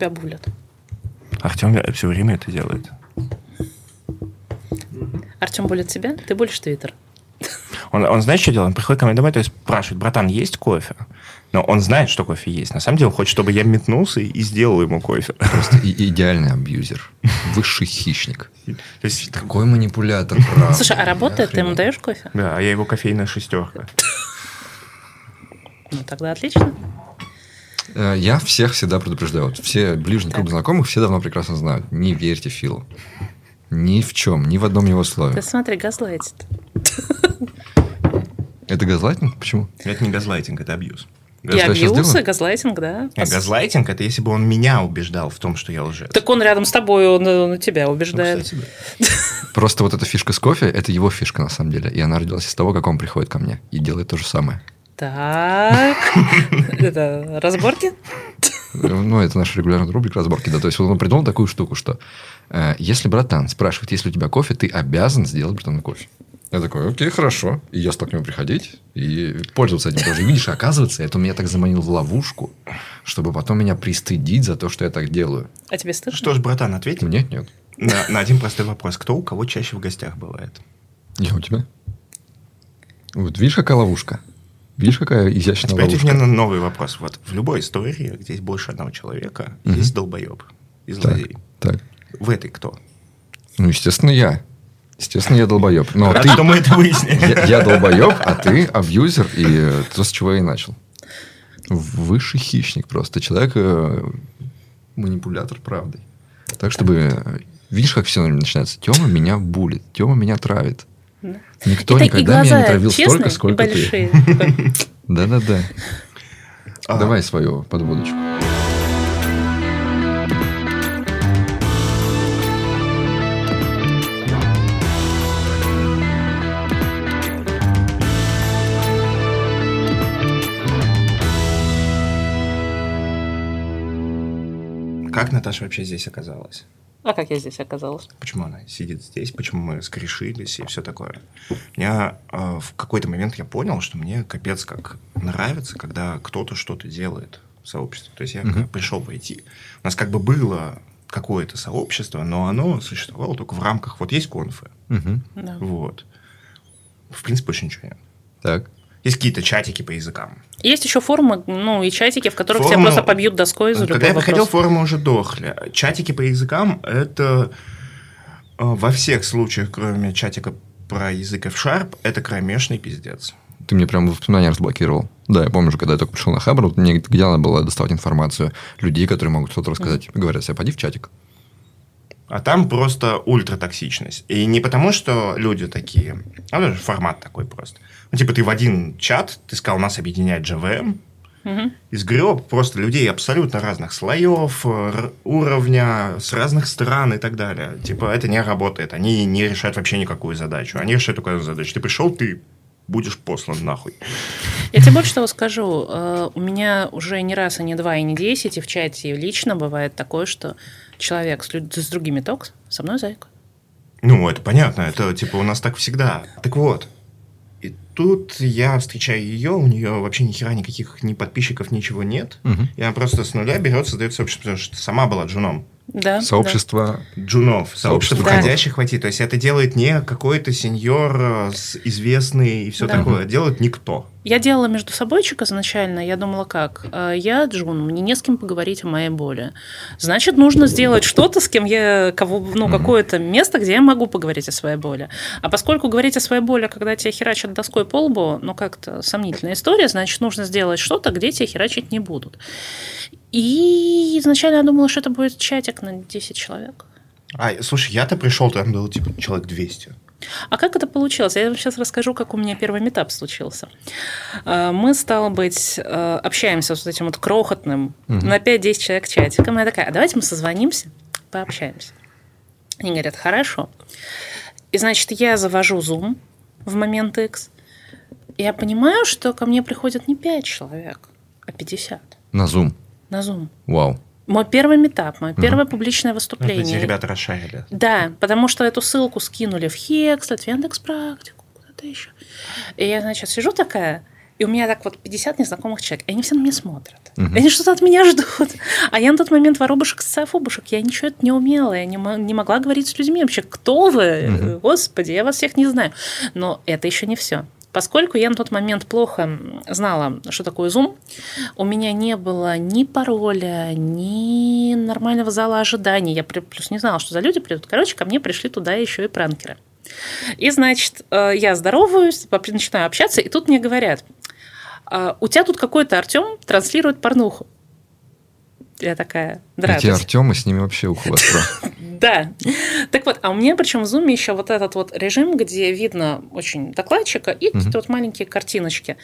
тебя булят? Артем все время это делает. Артем булит тебя? Ты булишь Твиттер? Он, он знает, что делает? Он приходит ко мне домой, то есть спрашивает, братан, есть кофе? Но он знает, что кофе есть. На самом деле он хочет, чтобы я метнулся и сделал ему кофе. Просто и- идеальный абьюзер. Высший хищник. То есть, Такой манипулятор, правда. Слушай, а работает? Ты ему даешь кофе? да, а я его кофейная шестерка. Ну, тогда отлично. Э, Я всех всегда предупреждаю. Вот все ближний круг знакомых все давно прекрасно знают. Не верьте Филу. Ни в чем, ни в одном его слове. Ты смотри, газлайтит. Это газлайтинг? Почему? Это не газлайтинг, это абьюз. И я щас абьюз, и газлайтинг, да. А газлайтинг это если бы он меня убеждал в том, что я лжец. Так он рядом с тобой, он на тебя Ну, убеждает. кстати, да. Просто вот эта фишка с кофе, это его фишка на самом деле. И она родилась из того, как он приходит ко мне и делает то же самое. Так. Это разборки? Ну, это наша регулярная рубрика разборки. Да, то есть он придумал такую штуку, что э, если братан спрашивает, есть ли у тебя кофе, ты обязан сделать братану кофе. Я такой, окей, хорошо. И я стал к нему приходить и пользоваться этим тоже. И видишь, оказывается, это меня так заманил в ловушку, чтобы потом меня пристыдить за то, что я так делаю. А тебе стыдно? Что ж, братан, ответь Нет, нет. на, на один простой вопрос. Кто у кого чаще в гостях бывает? Я у тебя. Вот видишь, какая ловушка? Видишь, какая А изящная теперь ответь ловушка? мне на новый вопрос. Вот в любой истории, где есть больше одного человека, Мгм. есть долбоеб и Так, злодей. так. В этой кто? Ну, естественно, я. Естественно, я долбоеб. Но Рад, ты... что мы это выяснили. Я, я долбоеб, а ты абьюзер, и то, с чего я и начал. Высший хищник просто. Человек э, манипулятор правдой. Так, чтобы... э, Видишь, как все начинается? Тема меня булит, Тема меня травит. Никто и никогда глаза меня не травил честные столько, сколько ты. большие. Такой, Да-да-да. А. Давай свою подводочку. Как Наташа вообще здесь оказалась? А как я здесь оказалась? Почему она сидит здесь? Почему мы скрешились и все такое? Меня э, в какой-то момент я понял, что мне капец как нравится, когда кто-то что-то делает в сообществе. То есть я когда пришел войти. У нас как бы было какое-то сообщество, но оно существовало только в рамках... Вот есть конфы. Мгм. Да. Вот. В принципе, больше ничего нет. Так. Есть какие-то чатики по языкам. Есть еще форумы, ну, и чатики, в которых тебя Форумы- просто побьют доской за Когда любой я приходил, вопрос. форумы уже дохли. Чатики по языкам – это э, во всех случаях, кроме чатика про язык F-Sharp, это кромешный пиздец. Ты мне прям воспоминания разблокировал. Да, я помню, когда я только пришел на Хабр, вот мне где надо было доставать информацию людей, которые могут что-то рассказать. Говорят, себе, поди в чатик. А там просто ультратоксичность. И не потому, что люди такие, а формат такой просто. Ну, типа, ты в один чат, ты сказал, нас объединяет JVM, Мгм. и сгреб просто людей абсолютно разных слоев, р- уровня, с разных стран и так далее. Типа, это не работает. Они не решают вообще никакую задачу. Они решают только одну задачу. Ты пришел, ты будешь послан нахуй. Я тебе больше того скажу. э, У меня уже не раз, и не два, и не десять, и в чате и лично бывает такое, что человек с, люд- с другими токс, со мной зайка. Ну, это понятно, это типа у нас так всегда. Так вот, и тут я встречаю ее, у нее вообще ни хера никаких ни подписчиков, ничего нет. Мгм. И она просто с нуля берет, создает сообщество, потому что сама была джуном. Да, Сообщество Джунов, сообщество Сообщество входящих войти. То есть это делает не какой-то сеньор э, известный и все Да. такое. Делает никто. Я делала между собойчик изначально, я думала, как, э, я Джун, мне не с кем поговорить о моей боли. Значит, нужно сделать что-то, с кем я, кого, ну, какое-то место, где я могу поговорить о своей боли. А поскольку говорить о своей боли, когда тебя херачат доской по лбу, ну, как-то сомнительная история, значит, нужно сделать что-то, где тебя херачить не будут. И изначально я думала, что это будет чатик на 10 человек. А, слушай, я-то пришел, там было типа человек 200. А как это получилось? Я вам сейчас расскажу, как у меня первый метап случился. А, Мы, стало быть, э, общаемся с этим вот крохотным Мгм. на 5-10 человек чатиком. Я такая, а давайте мы созвонимся, пообщаемся. Они говорят, хорошо. И, значит, я завожу Zoom в момент X. Я понимаю, что ко мне приходят не 5 человек, а 50 на Zoom. на Zoom. Вау. Мой первый метап, мое первое публичное Ну, выступление. эти ребята расшарили. Да, потому что эту ссылку скинули в Хекслет, в Яндекс Практику, куда-то еще. И я, значит, сижу такая, И у меня так вот 50 незнакомых человек, и они все на меня смотрят. Угу. Они что-то от меня ждут. А я на тот момент воробушек, социофобушек, я ничего это не умела, я не, не могла говорить с людьми вообще, кто вы, угу. господи, я вас всех не знаю. Но это еще не все. Поскольку я на тот момент плохо знала, что такое Zoom, у меня не было ни пароля, ни нормального зала ожидания. Я плюс не знала, что за люди придут. Короче, ко мне пришли туда еще и пранкеры. И, значит, э, я здороваюсь, начинаю общаться, и тут мне говорят, «А, у тебя тут какой-то Артем транслирует порнуху. Я такая, здравствуйте. Эти Артемы, с ними вообще уху Да. Так вот, а у меня причем в Zoom еще вот этот вот режим, где видно очень докладчика и какие-то вот маленькие картиночки.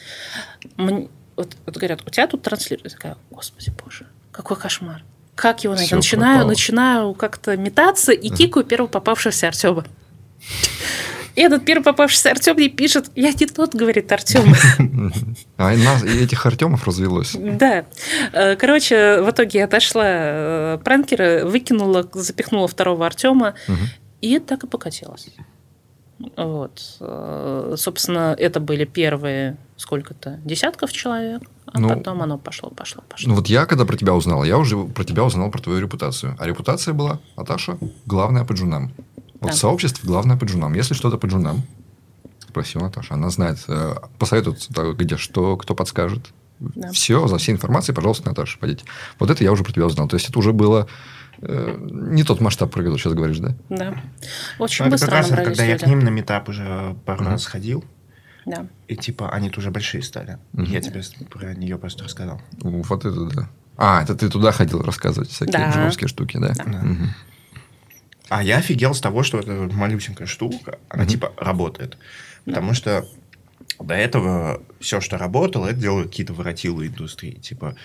Мне, вот, вот говорят, у тебя тут транслируют. Я такая, господи боже, какой кошмар. Как его найти? Начинаю, начинаю как-то метаться и кикаю первого попавшегося Артема. И этот первый попавшийся Артем мне пишет, я не тот, говорит Артем. А нас, этих Артемов развелось. Да. Э, короче, в итоге я отошла э, пранкера, выкинула, запихнула второго Артема, и так и покатилась. Вот. Э, собственно, это были первые сколько-то десятков человек, а ну, потом оно пошло, пошло, пошло. Ну вот я, когда про тебя узнал, я уже про тебя узнал про твою репутацию. А репутация была, Наташа, главная по джунам. Вот да. в сообществе главное по джунам. Если что-то по джунам, спроси у Наташи. Она знает, э, посоветует, где что, кто подскажет. Да. Все, за всей информацией, пожалуйста, Наташа, пойдите. Вот это я уже про тебя узнал. То есть, это уже было э, не тот масштаб, про который сейчас говоришь, да? Да. Очень ну, быстро это как раз, когда люди. я к ним на метап уже пару mm-hmm. раз ходил, да. И типа они тоже большие стали. Mm-hmm. Я тебе про нее просто рассказал. Вот это да. А, это ты туда ходил рассказывать всякие да. штуки, да? Да. да. А я офигел с того, что эта малюсенькая штука, она mm-hmm. типа работает. Потому что до этого все, что работало, это делают какие-то воротилы индустрии. Типа,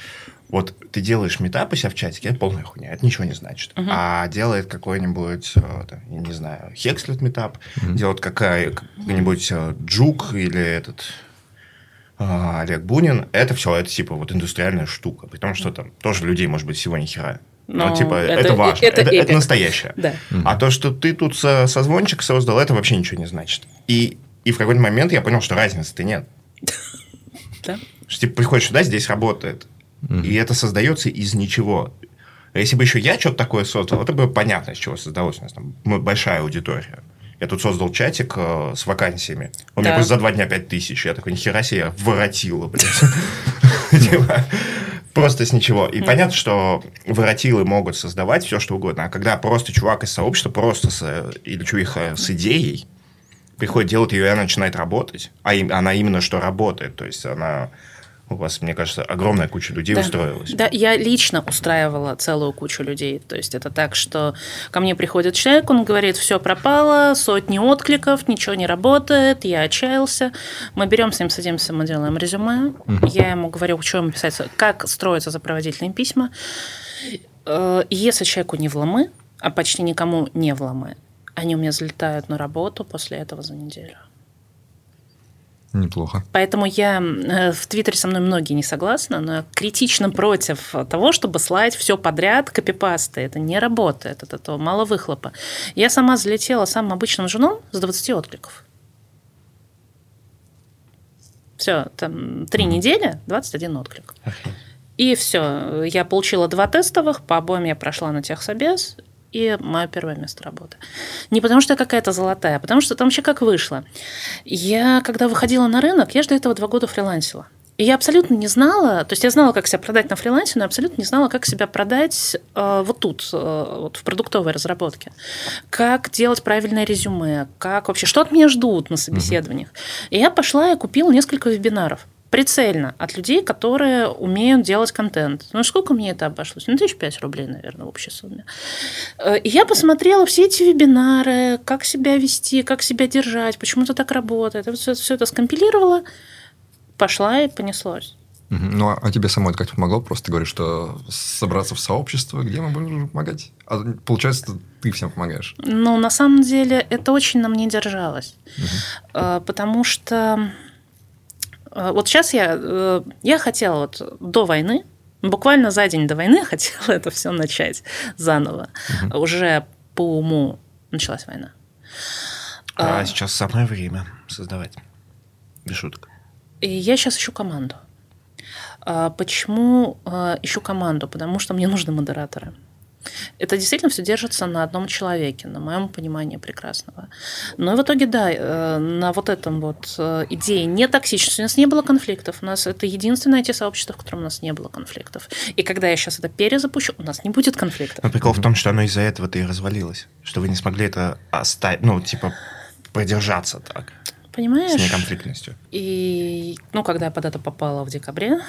вот ты делаешь метап у себя в чатике, это полная хуйня, это ничего не значит. Uh-huh. А делает какой-нибудь, э, я не знаю, Хекслет метап, uh-huh. делает какая, какой-нибудь э, Джук или этот а, Олег Бунин, это все, это типа вот индустриальная штука. При том, что там тоже людей может быть всего ни хера. Но ну, типа, это, это важно, это, это, это настоящее. Да. А то, что ты тут со, созвончик создал, это вообще ничего не значит. И, и в какой-то момент я понял, что разницы-то нет. Да. Что типа приходишь сюда, здесь работает. И это создается из ничего. А если бы еще я что-то такое создал, это бы понятно, из чего создалось. У нас там большая аудитория. Я тут создал чатик э, с вакансиями. Да. меня просто за два дня пять тысяч. Я такой, нихера себе, я воротила, блядь. Просто с ничего. И понятно, что воротилы могут создавать все, что угодно. А когда просто чувак из сообщества просто с, или чувиха с идеей приходит, делать ее, и она начинает работать, а она именно что работает, то есть она у вас, мне кажется, огромная куча людей да. устроилась. Да, я лично устраивала целую кучу людей. То есть это так, что ко мне приходит человек, он говорит, все пропало, сотни откликов, ничего не работает, я отчаялся. Мы берем с ним, садимся, мы делаем резюме. Угу. Я ему говорю, что ему писать, как строятся сопроводительные письма. Э, если человеку не вломы, а почти никому не вломы, они у меня залетают на работу после этого за неделю. Неплохо. Поэтому я э, в Твиттере со мной многие не согласны, но я критично против того, чтобы слать все подряд копипасты. Это не работает, от этого мало выхлопа. Я сама залетела самым обычным женом с 20 откликов. Все, там три недели, 21 отклик. И все, я получила два тестовых, по обоим я прошла на техсобес, и мое первое место работы. Не потому что я какая-то золотая, а потому что там вообще как вышло. Я, когда выходила на рынок, я же до этого два года фрилансила. И я абсолютно не знала, то есть я знала, как себя продать на фрилансе, но абсолютно не знала, как себя продать э, вот тут, э, вот в продуктовой разработке. Как делать правильное резюме, как вообще, что от меня ждут на собеседованиях. Угу. И я пошла и купила несколько вебинаров прицельно от людей, которые умеют делать контент. Ну, сколько мне это обошлось? Ну, тысяч пять рублей, наверное, в общей сумме. Э, и я посмотрела все эти вебинары, как себя вести, как себя держать, почему это так работает. Я все, все это скомпилировала, пошла и понеслось. Ну, а тебе самой это как помогло? Просто говоришь, что собраться в сообщество, где мы будем помогать? А получается, ты всем помогаешь? Ну, на самом деле, это очень на мне держалось. Угу. Потому что вот сейчас я, э, я хотела вот до войны, буквально за день до войны хотела это все начать заново. Угу. Уже по уму началась война. А, а сейчас самое время создавать. Без шуток. И я сейчас ищу команду. А почему а, ищу команду? Потому что мне нужны модераторы. Это действительно все держится на одном человеке, на моем понимании прекрасного. Но в итоге, да, э, на вот этом вот э, идее нетоксичности у нас не было конфликтов. У нас это единственное те сообщество, в котором у нас не было конфликтов. И когда я сейчас это перезапущу, у нас не будет конфликтов. Но прикол в том, что оно из-за этого-то и развалилось. Что вы не смогли это оставить, ну, типа, продержаться так. Понимаешь? С неконфликтностью. И, ну, когда я под это попала в декабре,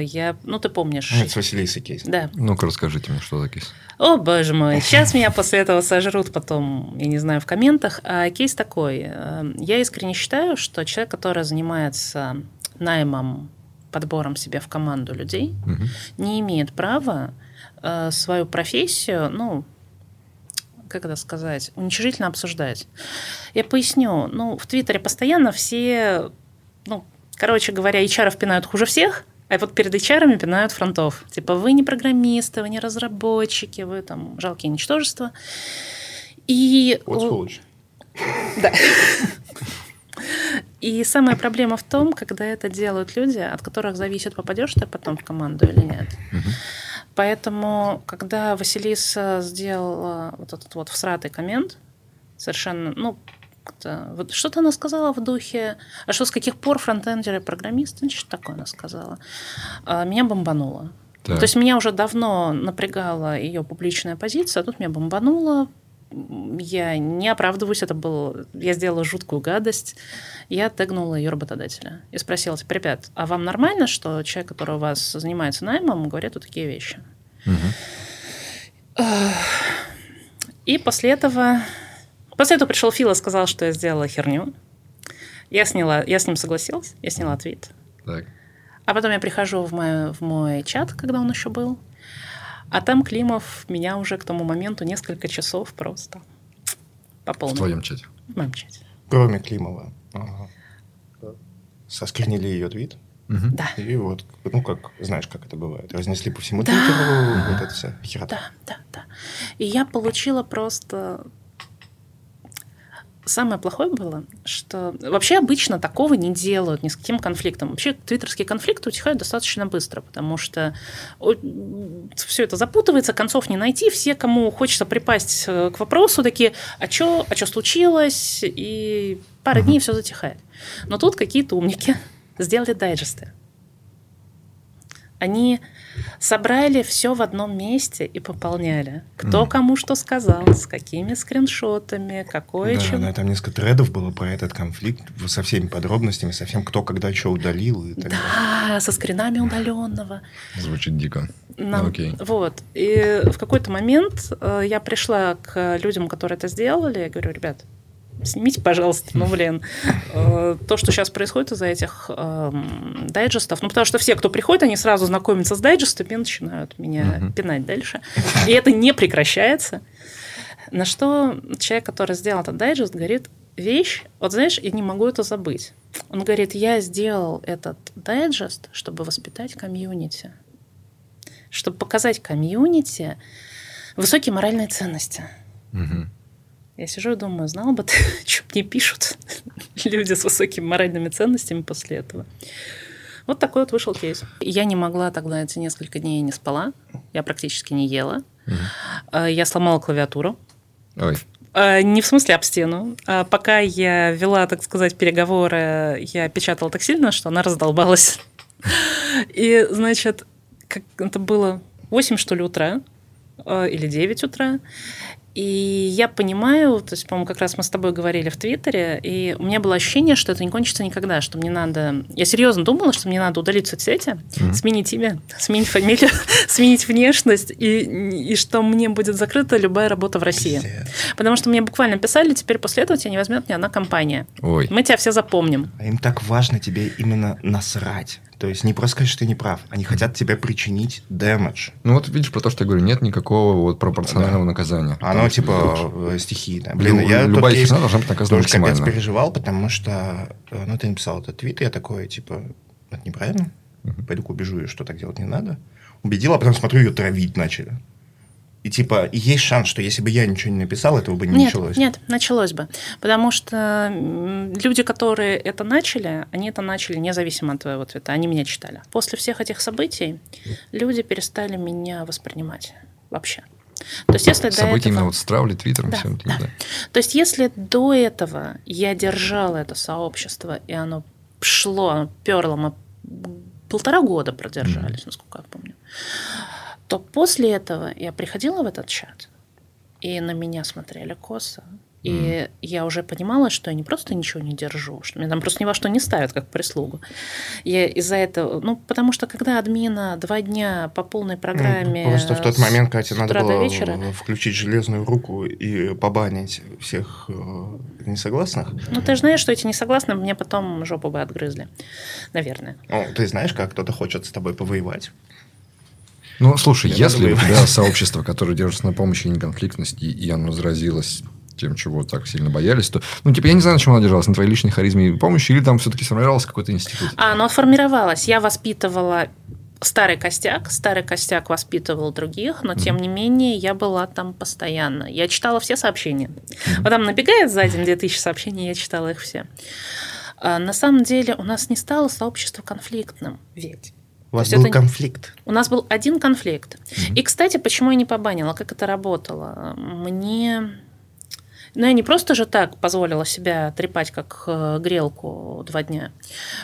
я, ну, ты помнишь. Это с Василисой кейс. Да. Ну-ка, расскажите мне, что за кейс. О, боже мой, сейчас меня после этого сожрут потом, я не знаю, в комментах. А кейс такой. э, Я искренне считаю, что человек, который занимается наймом, подбором себе в команду людей, Мгм. не имеет права э, свою профессию, ну, как это сказать, уничижительно обсуждать. Я поясню. Ну, в Твиттере постоянно все, ну, короче говоря, HR пинают хуже всех, а вот перед HR пинают фронтов. Типа, вы не программисты, вы не разработчики, вы там жалкие ничтожества. И... Сволочь. Да. И самая проблема в том, когда это делают люди, от которых зависит, попадешь ты потом в команду или нет. Поэтому, когда Василиса сделала вот этот вот всратый коммент, совершенно, ну, как-то- вот что-то она сказала в духе, а что с каких пор фронтендеры программисты, ну, что такое она сказала, А, меня бомбануло. Так. То есть меня уже давно напрягала ее публичная позиция, а тут меня бомбануло. Я не оправдываюсь, это было... Я сделала жуткую гадость. Я тегнула ее работодателя и спросила, типа, ребят, а вам нормально, что человек, который у вас занимается наймом, говорит вот такие вещи? Мгм. И после этого... После этого пришел Фил и сказал, что я сделала херню. Я сняла, я с ним согласилась, я сняла твит. Так. А потом я прихожу в мой, в мой чат, когда он еще был, а там Климов меня уже к тому моменту несколько часов просто по В твоем чате. В моем чате. Кроме Климова. Ага. Соскринили ее твит. Мгм. Да, И вот, ну как, знаешь, как это бывает. Разнесли по всему Да. Твиттеру, вот это все. Херота. да, да, да. И я получила просто... Самое плохое было, что вообще обычно такого не делают ни с каким конфликтом. Вообще твиттерские конфликты утихают достаточно быстро, потому что все это запутывается, концов не найти. Все, кому хочется припасть э, к вопросу, такие, а что а чё случилось? И пара дней все затихает. Но тут какие-то умники сделали дайджесты. Они собрали все в одном месте и пополняли. Кто Мгм. кому что сказал, с какими скриншотами, какое Да, чем. да, там несколько тредов было про этот конфликт со всеми подробностями, со всем, кто когда что удалил и так далее. Да, со скринами удаленного. Звучит дико. Нам- Ну, окей. Вот. И в какой-то момент э, я пришла к людям, которые это сделали, и говорю, ребят, снимите, пожалуйста, ну, блин, э, то, что сейчас происходит из-за этих эм, дайджестов, ну, потому что все, кто приходит, они сразу знакомятся с дайджестами и начинают меня Мгм. пинать дальше. И это не прекращается. На что человек, который сделал этот дайджест, говорит, вещь, вот знаешь, я не могу это забыть. Он говорит, я сделал этот дайджест, чтобы воспитать комьюнити чтобы показать комьюнити высокие моральные ценности. Мгм. Я сижу и думаю, знал бы ты, что мне пишут люди с высокими моральными ценностями после этого. Вот такой вот вышел кейс. Я не могла тогда эти несколько дней не спала. Я практически не ела. А, Я сломала клавиатуру. Ой. А, Не в смысле об стену. А Пока я вела, так сказать, переговоры, я печатала так сильно, что она раздолбалась. И, значит, как это было 8, что ли, утра э, или 9 утра. И я понимаю, то есть, по-моему, как раз мы с тобой говорили в Твиттере, и у меня было ощущение, что это не кончится никогда, что мне надо... Я серьезно думала, что мне надо удалить соцсети, Мгм. сменить имя, сменить фамилию, сменить внешность, и, и что мне будет закрыта любая работа в России. Пиздец. Потому что мне буквально писали, теперь после этого тебя не возьмет ни одна компания. Ой. Мы тебя все запомним. А им так важно тебе именно насрать. То есть не просто сказать, что ты не прав. Они хотят тебе причинить дэмэдж. Ну вот видишь, про то, что я говорю, нет никакого вот пропорционального наказания. Оно что типа э, стихийно. Блин, Лю- я тот любая кейс должна быть наказана тоже капец максимально. переживал, потому что, э, ну, ты написал этот твит, и я такой, типа, это неправильно. Пойду-ка убежу ее, что так делать не надо. Убедил, а потом смотрю, ее травить начали. И типа, есть шанс, что если бы я ничего не написал, этого бы не нет, началось. Нет, началось бы. Потому что люди, которые это начали, они это начали независимо от твоего цвета. Они меня читали. После всех этих событий люди перестали меня воспринимать вообще. То есть, если События этого... именно вот с травли, твиттером, да, всем этим, да. да. То есть, если до этого я держала это сообщество, и оно шло, оно перло, мы полтора года продержались, mm-hmm. насколько я помню, то после этого я приходила в этот чат, и на меня смотрели косо, и mm. я уже понимала, что я не просто ничего не держу, что меня там просто ни во что не ставят, как прислугу. Я из-за этого, ну, потому что когда админа два дня по полной программе... Mm, просто в тот момент, Катя, надо было вечера, включить железную руку и побанить всех э, несогласных. Ну, ты же знаешь, что эти несогласные мне потом жопу бы отгрызли. Наверное. Ну, ты знаешь, как кто-то хочет с тобой повоевать. Ну, слушай, Я если у тебя сообщество, которое держится на помощи и неконфликтности, и оно заразилось тем, чего так сильно боялись, то, ну, типа, я не знаю, на чем она держалась, на твоей личной харизме и помощи, или там все-таки сформировался какой-то институт? А, оно формировалось. Я воспитывала старый костяк, старый костяк воспитывал других, но тем не менее я была там постоянно. Я читала все сообщения. Mm-hmm. Вот там набегает за день 2000 сообщений, я читала их все. А, на самом деле у нас не стало сообщество конфликтным, ведь. У вас был это... конфликт. У нас был один конфликт. Mm-hmm. И, кстати, почему я не побанила, как это работало? Мне но я не просто же так позволила себя трепать как э, грелку два дня.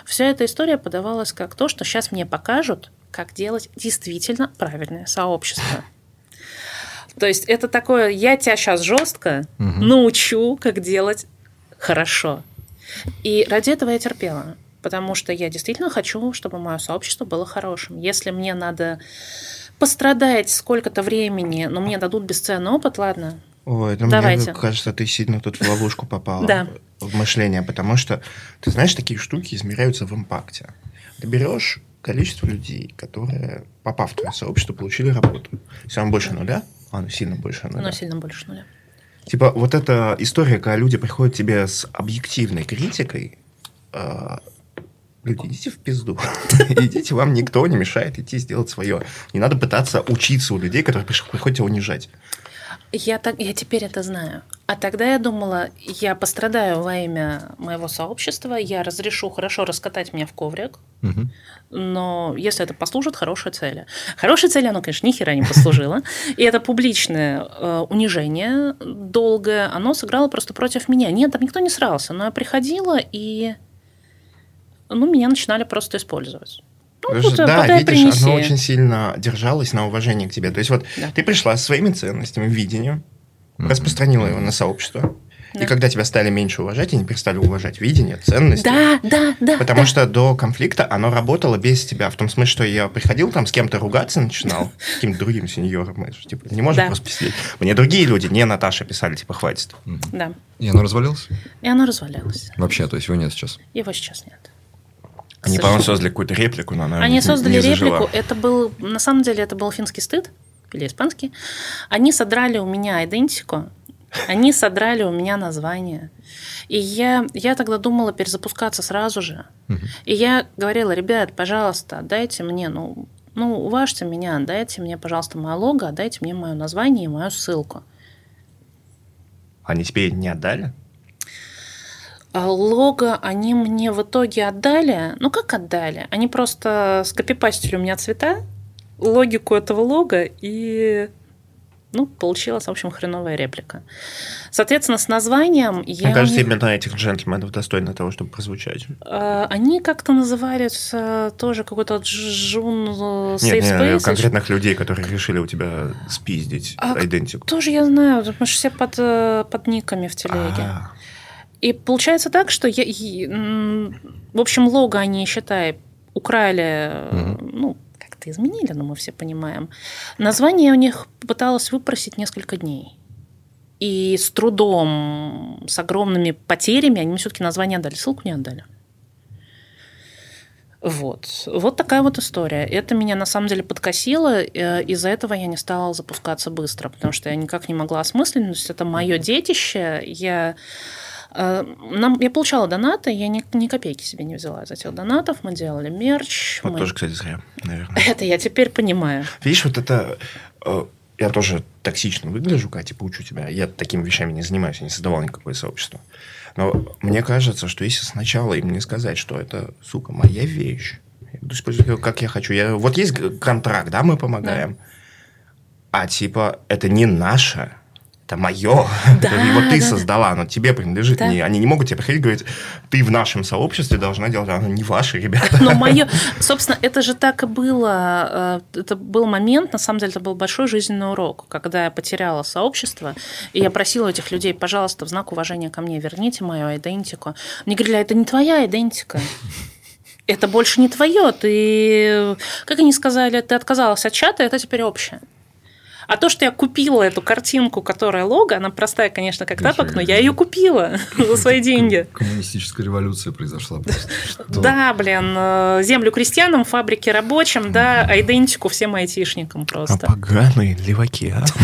Вся эта история подавалась как то, что сейчас мне покажут, как делать действительно правильное сообщество. То есть это такое, я тебя сейчас жестко угу. научу, как делать хорошо. И ради этого я терпела, потому что я действительно хочу, чтобы мое сообщество было хорошим. Если мне надо пострадать сколько-то времени, но мне дадут бесценный опыт, ладно, Ой, ну Давайте. мне кажется, ты сильно тут в ловушку попала. Да. В мышление, потому что, ты знаешь, такие штуки измеряются в импакте. Ты берешь количество людей, которые, попав в твое сообщество, получили работу. Если оно больше нуля, а оно сильно больше нуля. Оно сильно больше нуля. Типа вот эта история, когда люди приходят к тебе с объективной критикой, люди, идите в пизду. идите, вам никто не мешает идти сделать свое. Не надо пытаться учиться у людей, которые приходят тебя унижать. Я, так, я теперь это знаю. А тогда я думала, я пострадаю во имя моего сообщества, я разрешу хорошо раскатать меня в коврик, угу. но если это послужит хорошей цели. Хорошей цели оно, конечно, ни хера не послужило. И это публичное э, унижение долгое, оно сыграло просто против меня. Нет, там никто не срался, но я приходила, и ну, меня начинали просто использовать. Ну, вот, да, видишь, принеси. оно очень сильно держалось на уважении к тебе. То есть вот да. ты пришла со своими ценностями, видением, mm-hmm. распространила его на сообщество. Да. И когда тебя стали меньше уважать, они перестали уважать видение, ценности. Да, да, да. Потому да. что до конфликта оно работало без тебя. В том смысле, что я приходил там с кем-то ругаться начинал, с каким-то другим сеньором. Типа, не можем да. просто писать. Мне другие люди, не Наташа, писали, типа, хватит. Да. И оно развалилось? И оно развалилось. Вообще, то есть его нет сейчас? Его сейчас нет. Они, по-моему, создали какую-то реплику, но она Они создали не реплику. Это был, на самом деле, это был финский стыд или испанский. Они содрали у меня идентику, они содрали у меня название. И я, я тогда думала перезапускаться сразу же. И я говорила, ребят, пожалуйста, дайте мне, ну, ну, уважьте меня, дайте мне, пожалуйста, мое лого, дайте мне мое название и мою ссылку. Они тебе не отдали? А лого они мне в итоге отдали. Ну, как отдали? Они просто скопипастили у меня цвета, логику этого лога, и ну, получилась, в общем, хреновая реплика. Соответственно, с названием я... Мне кажется, именно этих джентльменов достойно того, чтобы прозвучать. А, они как-то называются тоже какой-то джун э, Safe нет, Space. Нет, конкретных людей, которые решили у тебя спиздить а идентику. Тоже я знаю, потому что все под, э, под никами в телеге. А-а-а. И получается так, что я, в общем, лого они, считай, украли, угу. ну, как-то изменили, но мы все понимаем. Название у них пыталась выпросить несколько дней. И с трудом, с огромными потерями они мне все-таки название отдали. Ссылку не отдали. Вот. Вот такая вот история. Это меня на самом деле подкосило. Э, из-за этого я не стала запускаться быстро, потому что я никак не могла осмыслить. То есть это мое детище. Я нам, я получала донаты, я ни, ни копейки себе не взяла из этих донатов. Мы делали мерч. Вот мы... тоже, кстати, зря, наверное. Это я теперь понимаю. Видишь, вот это... Э, я тоже токсично выгляжу, когда типа учу тебя. Я такими вещами не занимаюсь, я не создавал никакое сообщество. Но мне кажется, что если сначала им не сказать, что это, сука, моя вещь, я буду использовать ее как я хочу. Я, вот есть контракт, да, мы помогаем. А типа, это не наше, это мое. Да, Его ты да, создала, оно тебе принадлежит. Да. Не, они не могут тебе приходить и говорить, ты в нашем сообществе должна делать, оно не ваше, ребята. Но мое, собственно, это же так и было. э, Это был момент, на самом деле, это был большой жизненный урок, когда я потеряла сообщество, и я просила этих людей, пожалуйста, в знак уважения ко мне верните мою идентику. Мне говорили, «А это не твоя идентика. Это больше не твое. Ты, как они сказали, ты отказалась от чата, это теперь общее. А то, что я купила эту картинку, которая лого, она простая, конечно, как тапок, но я ее купила за свои деньги. Коммунистическая революция произошла просто. Да, блин, э, землю крестьянам, фабрики рабочим, да, а идентику всем айтишникам А просто. поганые леваки, а?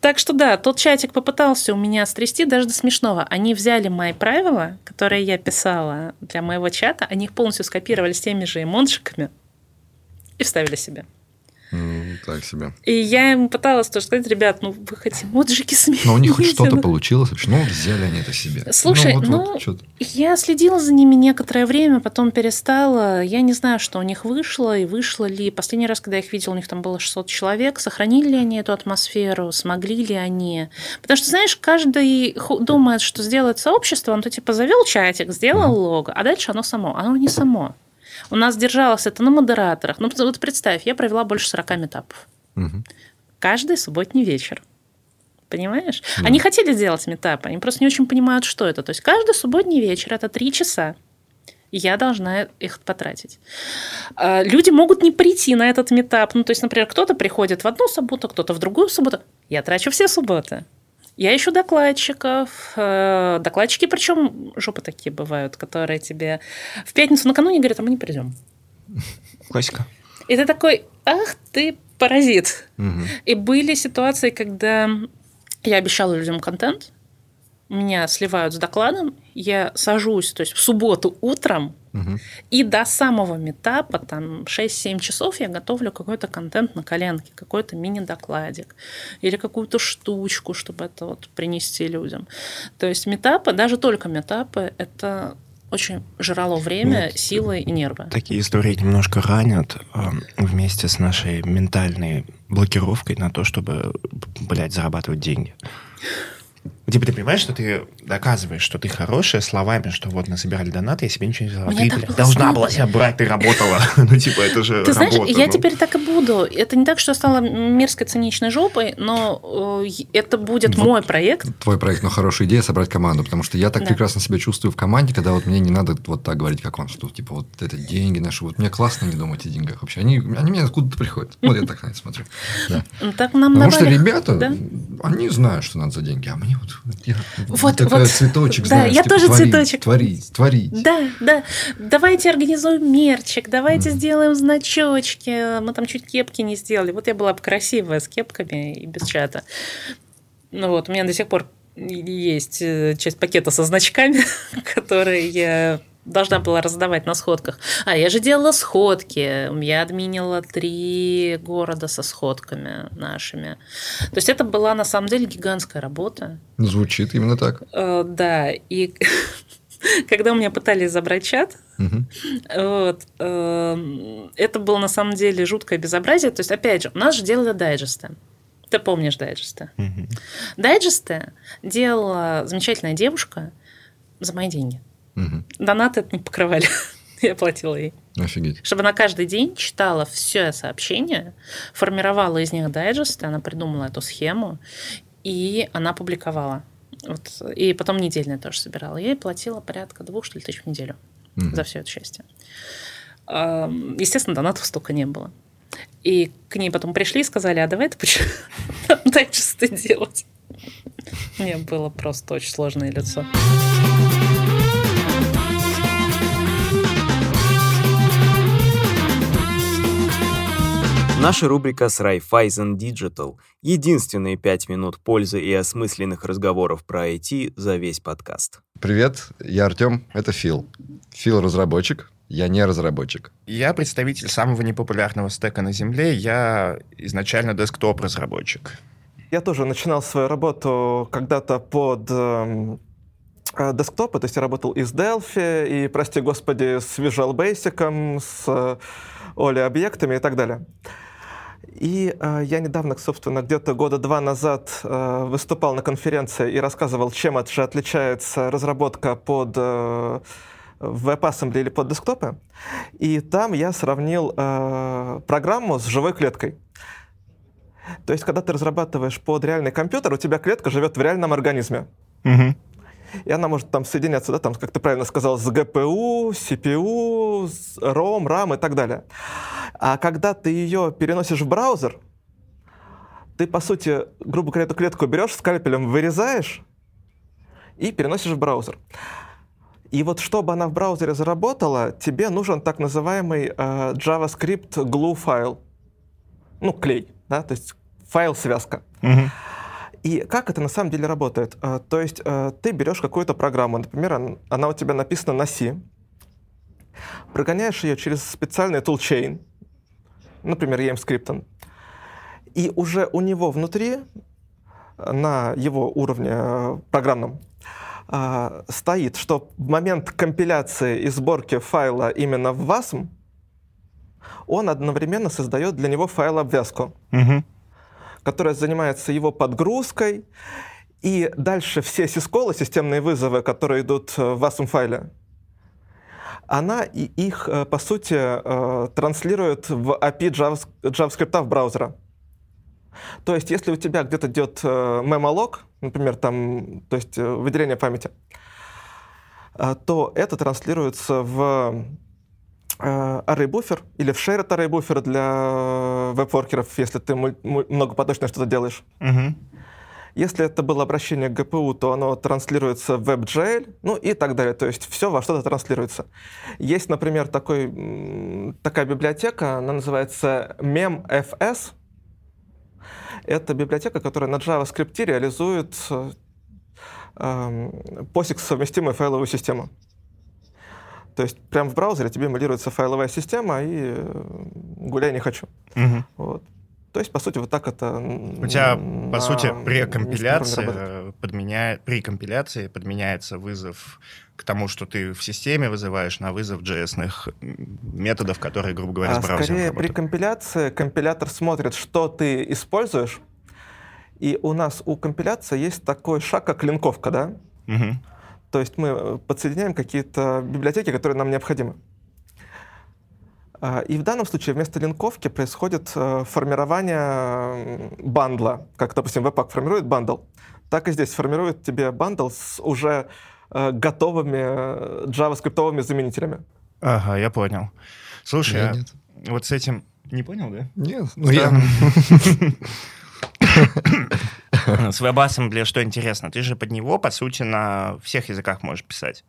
Так что да, тот чатик попытался у меня стрясти даже до смешного. Они взяли мои правила, которые я писала для моего чата, они их полностью скопировали с теми же эмоджиками и вставили себе. Так себе. И я им пыталась тоже сказать, ребят, ну вы хоть эмоджики смените. Но у них хоть что-то да». получилось. Ну, взяли они это себе. Слушай, вот- ну, вот. Я следила за ними некоторое время, потом перестала. Я не знаю, что у них вышло и вышло ли. Последний раз, когда я их видела, у них там было 600 человек. Сохранили ли они эту атмосферу, смогли ли они? Потому что, знаешь, каждый думает, что сделает сообщество, он то типа завел чатик, сделал лого, а дальше оно само. Оно не само. У нас держалось это на модераторах. Ну, вот представь, я провела больше 40 метапов. Мгм. Каждый субботний вечер. Понимаешь? Они хотели сделать метапы, они просто не очень понимают, что это. То есть каждый субботний вечер это три часа. И я должна их потратить. А, Люди могут не прийти на этот метап. Ну, то есть, например, кто-то приходит в одну субботу, кто-то в другую субботу. Я трачу все субботы. Я ищу докладчиков. Э, Докладчики, причем жопы такие бывают, которые тебе в пятницу накануне говорят, а мы не придем. Классика. И ты такой, ах ты паразит. Мгм. И были ситуации, когда я обещала людям контент, меня сливают с докладом, я сажусь, то есть в субботу утром, Мгм. и до самого метапа, там 6-7 часов я готовлю какой-то контент на коленке, какой-то мини-докладик или какую-то штучку, чтобы это вот принести людям. То есть метапы, даже только метапы, это очень жрало время, Нет. силы и нервы. Такие истории немножко ранят эм, вместе с нашей ментальной блокировкой на то, чтобы, блядь, зарабатывать деньги. Типа ты понимаешь, что ты доказываешь, что ты хорошая словами, что вот насобирали донаты, я себе ничего не взяла. Ты, так блядь, было должна стыдно. была себя брать, ты работала. Ну, типа, это же Ты знаешь, я ну. теперь так и буду. Это не так, что я стала мерзкой циничной жопой, но э, это будет Вот. мой проект. Твой проект, но хорошая идея собрать команду, потому что я так Да. прекрасно себя чувствую в команде, когда вот мне не надо вот так говорить, как он, что типа вот это деньги наши, вот мне классно не думать о деньгах вообще. Они, они мне откуда-то приходят. Вот я так на это смотрю. Да. Так нам Потому что ребята, Да. они знают, что надо за деньги, а мне вот я Вот, такая вот. цветочек, Да, знаешь, я типа, тоже творить, цветочек. Творить, творить. Да, да. Давайте организуем мерчик, давайте сделаем значочки. Мы там чуть кепки не сделали. Вот я была бы красивая с кепками и без чата. Ну вот, у меня до сих пор есть э, часть пакета со значками, которые я должна была раздавать на сходках. А я же делала сходки. Я админила три города со сходками нашими. То есть это была на самом деле гигантская работа. Звучит именно так. Э, Да, и когда у меня пытались забрать чат, вот, эм, это было на самом деле жуткое безобразие. То есть, опять же, у нас же делали дайджесты. Ты помнишь дайджесты? Мгм. Дайджесты делала замечательная девушка за мои деньги. Мгм. Донаты это не покрывали. Я платила ей. Офигеть. Чтобы она каждый день читала все сообщения, формировала из них дайджесты, она придумала эту схему, и она публиковала. Вот, и потом недельное тоже собирала. Я ей платила порядка двух, что ли, тысяч в неделю Мгм. за все это счастье. Естественно, донатов столько не было. И к ней потом пришли и сказали, а давай ты почему дайджесты делать. Мне было просто очень сложное лицо. Наша рубрика с Raiffeisen Digital. Единственные пять минут пользы и осмысленных разговоров про IT за весь подкаст. Привет, я Артем, это Фил. Фил разработчик, Я не разработчик. Я представитель самого непопулярного стека на Земле. Я изначально десктоп-разработчик. Я тоже начинал свою работу когда-то под эм, э, десктопы, то есть я работал и с Delphi, и, прости господи, с Visual Basic, с э, Oli объектами и так далее. И э, я недавно, собственно, где-то года два назад э, выступал на конференции и рассказывал, чем от же отличается разработка под э, WebAssembly или под десктопы. И там я сравнил э, программу с живой клеткой. То есть, когда ты разрабатываешь под реальный компьютер, у тебя клетка живет в реальном организме. Мгм. И она может там соединяться, да, там, как ты правильно сказал, с GPU, CPU, с ROM, RAM и так далее. А когда ты ее переносишь в браузер, ты, по сути, грубо говоря, эту клетку берешь, скальпелем вырезаешь и переносишь в браузер. И вот чтобы она в браузере заработала, тебе нужен так называемый э, JavaScript glue файл. Ну, клей, да, то есть файл-связка. Мгм. И как это на самом деле работает? Э, То есть э, ты берешь какую-то программу, например, он- она у тебя написана на C, прогоняешь ее через специальный toolchain, например, EMScript, и уже у него внутри, на его уровне э, программном, стоит, что в момент компиляции и сборки файла именно в WASM он одновременно создает для него файл-обвязку Мгм. Которая занимается его подгрузкой. И дальше все сисколы, системные вызовы, которые идут в WASM файле, она и их, э, по сути, э, транслирует в API Javas- JavaScript в браузера. То есть, если у тебя где-то идет э, мемолог, например, там, то есть выделение памяти, то это транслируется в э, array буфер или в shared array буфер для веб-воркеров, если ты многопоточное что-то делаешь. Мгм. Если это было обращение к GPU, то оно транслируется в WebGL, ну и так далее. То есть все во что-то транслируется. Есть, например, такой, такая библиотека, она называется memfs. Это библиотека, которая на JavaScript реализует э, эм, POSIX совместимую файловую систему. То есть прямо в браузере тебе эмулируется файловая система, и э, гуляй не хочу. Мгм. Вот. То есть, по сути, вот так это... У тебя, по сути, при компиляции, подменяет, при компиляции подменяется вызов к тому, что ты в системе вызываешь на вызов JS-ных методов, которые, грубо говоря, А с браузером скорее при работают. компиляции компилятор смотрит, что ты используешь, и у нас у компиляции есть такой шаг, как линковка, да? Мгм. То есть мы э, подсоединяем какие-то библиотеки, которые нам необходимы. А, И в данном случае вместо линковки происходит э, формирование бандла. Как, допустим, Webpack формирует бандл, так и здесь формирует тебе бандл с уже э, готовыми э, JavaScript заменителями. Ага, я понял. Слушай, Я а нет. вот с этим... Не понял, да? Нет, ну я... С WebAssembly что интересно? Ты же под него, по сути, на всех языках можешь писать.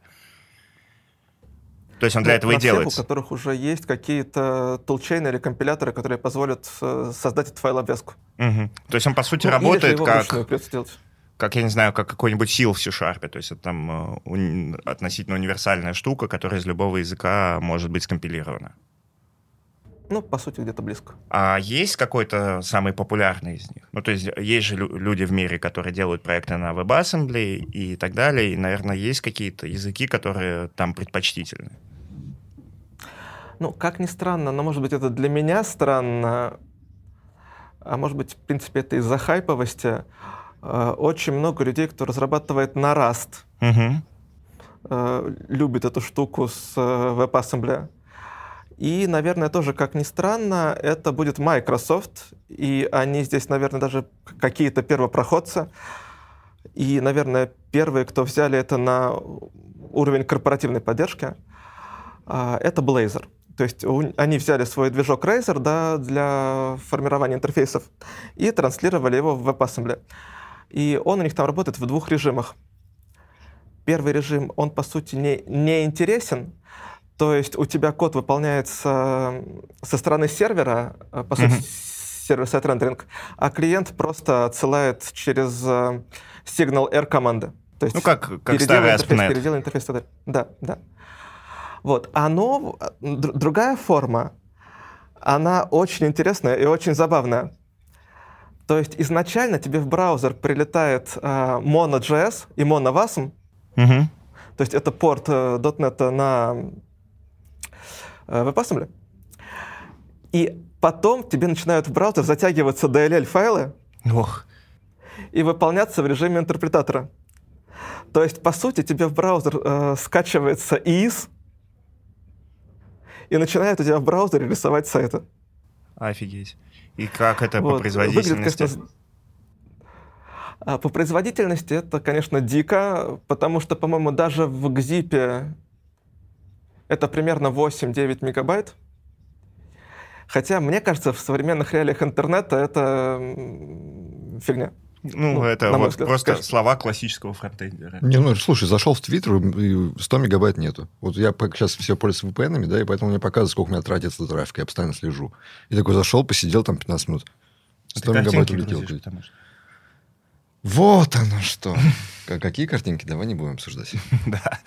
То есть он для этого и делается. у которых уже есть какие-то тулчейны или компиляторы, которые позволят э, создать этот файл обвязку. Мгм. То есть он, по сути, Ну, работает как, как, я не знаю, как какой-нибудь сил в C-Sharp. То есть это там э, уни- относительно универсальная штука, которая из любого языка может быть скомпилирована. Ну, по сути, где-то близко. А есть какой-то самый популярный из них? Ну, то есть есть же лю- люди в мире, которые делают проекты на WebAssembly и так далее, и, наверное, есть какие-то языки, которые там предпочтительны. Ну, как ни странно, но, может быть, это для меня странно, а может быть, в принципе, это из-за хайповости. Э, Очень много людей, кто разрабатывает на Rust, э, любит эту штуку с э, WebAssembly. И, наверное, тоже, как ни странно, это будет Microsoft, и они здесь, наверное, даже какие-то первопроходцы. И, наверное, первые, кто взяли это на уровень корпоративной поддержки, а, это Blazor. То есть они взяли свой движок Razer да, для формирования интерфейсов и транслировали его в WebAssembly. И он у них там работает в двух режимах. Первый режим, он по сути не, не интересен, то есть у тебя код выполняется со стороны сервера, э, по сути, Мгм. сервер-сайт рендеринг, а клиент просто отсылает через э, сигнал R команды. То есть Ну, как, как старый интерфейс, ASP.NET. переделай интерфейс и так далее. Да, да. Вот, оно, др- другая форма, она очень интересная и очень забавная. То есть изначально тебе в браузер прилетает э, Mono.js и MonoWasm, Мгм. то есть это порт э, .NET на э, WebAssembly. И потом тебе начинают в браузер затягиваться DLL-файлы Ох. и выполняться в режиме интерпретатора. То есть, по сути, тебе в браузер э, скачивается IIS и начинает у тебя в браузере рисовать сайты. Офигеть. И как это Вот. по производительности? Выглядит, конечно, а По производительности это, конечно, дико, потому что, по-моему, даже в GZIP это примерно 8-9 мегабайт. Хотя, мне кажется, в современных реалиях интернета это фигня. Ну, Ну, это вот взгляд, просто конечно. слова классического фронтендера. Не, ну, слушай, зашел в Твиттер, и 100 мегабайт нету. Вот я сейчас все пользуюсь VPN, да, и поэтому мне показывает, сколько у меня тратится трафик, я постоянно слежу. И такой зашел, посидел там 15 минут. 100 Ты мегабайт улетел. Вот оно что. Какие картинки? Давай не будем обсуждать. Да.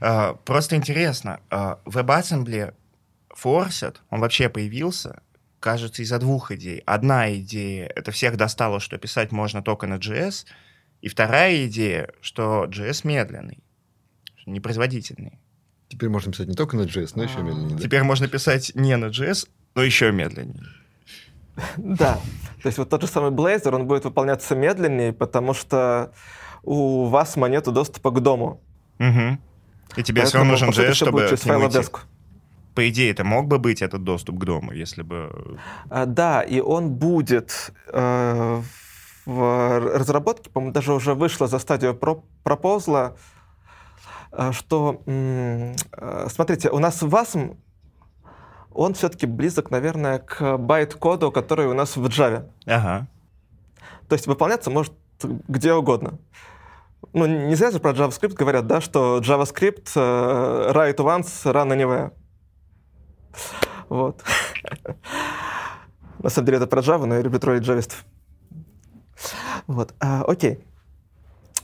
А, Просто интересно, а, WebAssembly Forset, он вообще появился, кажется, из-за двух идей. Одна идея — это всех достало, что писать можно только на JS, и вторая идея, что JS медленный, непроизводительный. Теперь можно писать не только на JS, но еще медленнее. да? Теперь можно писать не на JS, но еще медленнее. Да. То есть вот тот же самый Blazor, он будет выполняться медленнее, потому что у вас нету доступа к дому. Мгм. И тебе все равно Поэтому, нужен JS, чтобы будет через файлодеск. По идее, это мог бы быть этот доступ к дому, если бы... А, Да, и он будет э, в разработке, по-моему, даже уже вышло за стадию про пропозла, э, что, э, смотрите, у нас WASM, он все-таки близок, наверное, к байт-коду, который у нас в Java. Ага. То есть выполняться может где угодно. Ну, не зря же про JavaScript говорят, да, что JavaScript э, write once, run anywhere. Вот. На самом деле это про Java, но я люблю троллить джавистов. Вот, а, окей.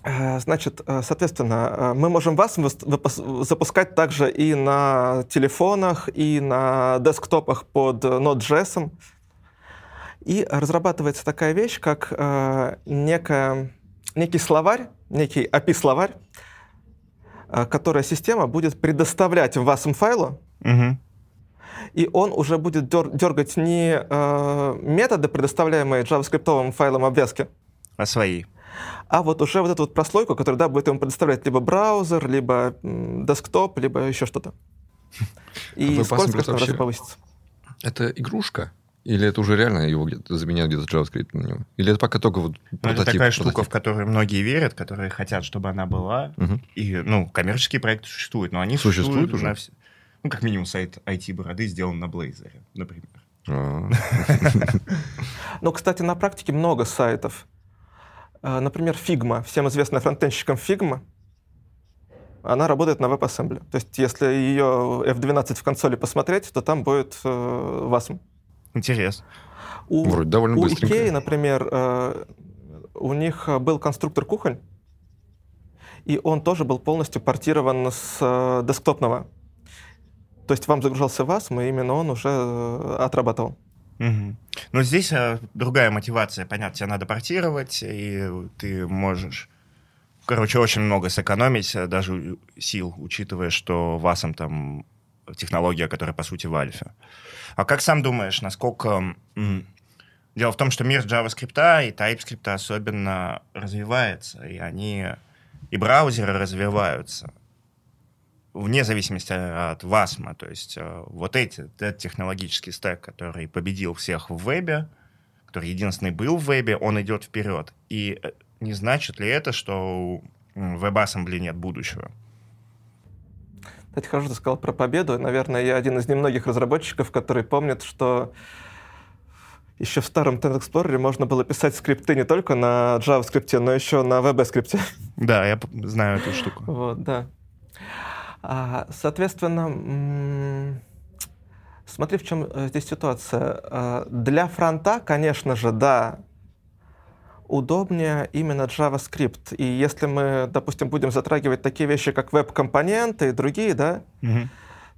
А, Значит, а, соответственно, мы можем вас запускать также и на телефонах, и на десктопах под э, Node.js. И разрабатывается такая вещь, как э, некая, некий словарь, некий API-словарь, э, который система будет предоставлять в вашем файлу, Мгм. и он уже будет дер- дергать не э, методы, предоставляемые JavaScript файлом обвязки, А свои. а вот уже вот эту вот прослойку, которая да, будет ему предоставлять либо браузер, либо м, десктоп, либо еще что-то. И WebAssembly скорость вообще- повысится. Это игрушка? Или это уже реально его где-то заменяют где-то JavaScript на него? Или это пока только вот Ну, прототип? это такая штука, в которую многие верят, которые хотят, чтобы она была. Мгм. И, ну, коммерческие проекты существуют, но они Существуют существуют, уже? на все- Ну, как минимум, сайт IT-бороды сделан на Blazor, например. А. Ну, кстати, на практике много сайтов. Э, Например, Figma, всем известная фронтенщикам Figma, она работает на WebAssembly. То есть, если ее F12 в консоли посмотреть, то там будет э, WASM. Интересно. У, Вроде довольно у. Ikea, например, э, у них э, был конструктор кухонь, и он тоже был полностью портирован с э, десктопного. То есть вам загружался WASM, и именно он уже э, отрабатывал. Мгм. Но здесь э, другая мотивация. Понятно, тебе надо портировать, и ты можешь, короче, очень много сэкономить, э, даже сил, учитывая, что васом там технология, которая, по сути, в альфе. А как сам думаешь, насколько... Дело в том, что мир JavaScript и TypeScript особенно развивается, и они... И браузеры развиваются вне зависимости от ВАСМа, то есть э, вот эти, этот технологический стек, который победил всех в вебе, который единственный был в вебе, он идет вперед. И э, не значит ли это, что в WebAssembly нет будущего? Кстати, хорошо, ты сказал про победу. Наверное, я один из немногих разработчиков, который помнит, что еще в старом Internet Explorer можно было писать скрипты не только на JavaScript, но еще на VB-скрипте. Да, я знаю эту штуку. Вот, да. А, соответственно, смотри, в чем э, здесь ситуация. А, Для фронта, конечно же, да, удобнее именно JavaScript. И если мы, допустим, будем затрагивать такие вещи, как веб-компоненты и другие, да, Мгм.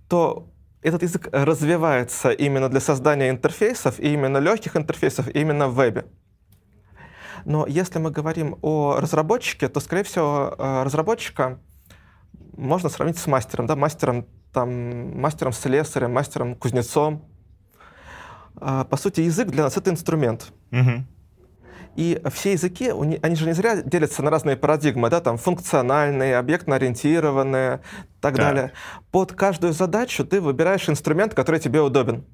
то этот язык развивается именно для создания интерфейсов, и именно легких интерфейсов, и именно в вебе. Но если мы говорим о разработчике, то, скорее всего, э, разработчика можно сравнить с мастером, да, мастером, там, мастером слесарем, мастером кузнецом. А, по сути, язык для нас — это инструмент. Мгм. И все языки, они же не зря делятся на разные парадигмы, да, там функциональные, объектно-ориентированные, так, Так. далее. Под каждую задачу ты выбираешь инструмент, который тебе удобен.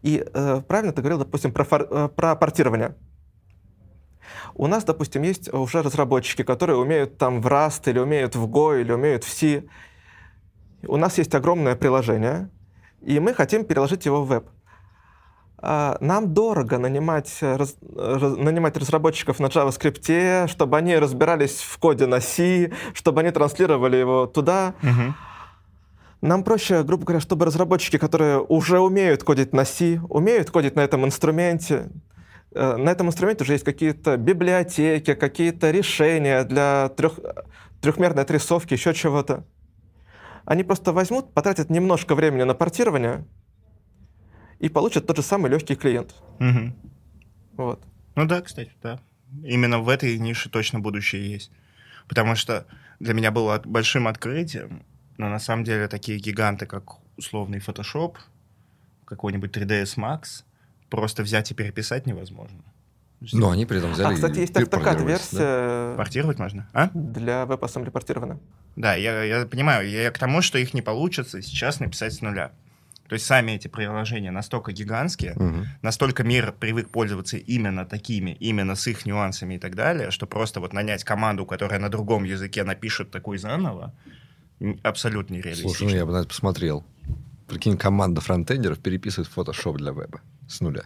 И э, правильно ты говорил, допустим, про, фор- э, про портирование. У нас, допустим, есть уже разработчики, которые умеют там в Rust, или умеют в Go, или умеют в C. У нас есть огромное приложение, и мы хотим переложить его в веб. А, Нам дорого нанимать, э, раз- раз- нанимать разработчиков на JavaScript, чтобы они разбирались в коде на C, чтобы они транслировали его туда. Нам проще, грубо говоря, чтобы разработчики, которые уже умеют кодить на C, умеют кодить на этом инструменте, э, на этом инструменте уже есть какие-то библиотеки, какие-то решения для трех, трехмерной отрисовки, еще чего-то. Они просто возьмут, потратят немножко времени на портирование и получат тот же самый легкий клиент. Мгм. Вот. Ну да, кстати, да. Именно в этой нише точно будущее есть. Потому что для меня было от- большим открытием, но на самом деле такие гиганты, как условный Photoshop, какой-нибудь 3ds Max, просто взять и переписать невозможно. Но они при этом взяли... А, кстати, есть и автокад-версия породились, Портировать можно, а? для WebAssembly портирована. Да, я, я понимаю. Я к тому, что их не получится сейчас написать с нуля. То есть сами эти приложения настолько гигантские. Мгм. настолько мир привык пользоваться именно такими, именно с их нюансами и так далее, что просто вот нанять команду, которая на другом языке напишет такой заново, абсолютно нереалистично. Слушай, ну я бы на это посмотрел. Прикинь, команда фронтендеров переписывает Photoshop для веба с нуля.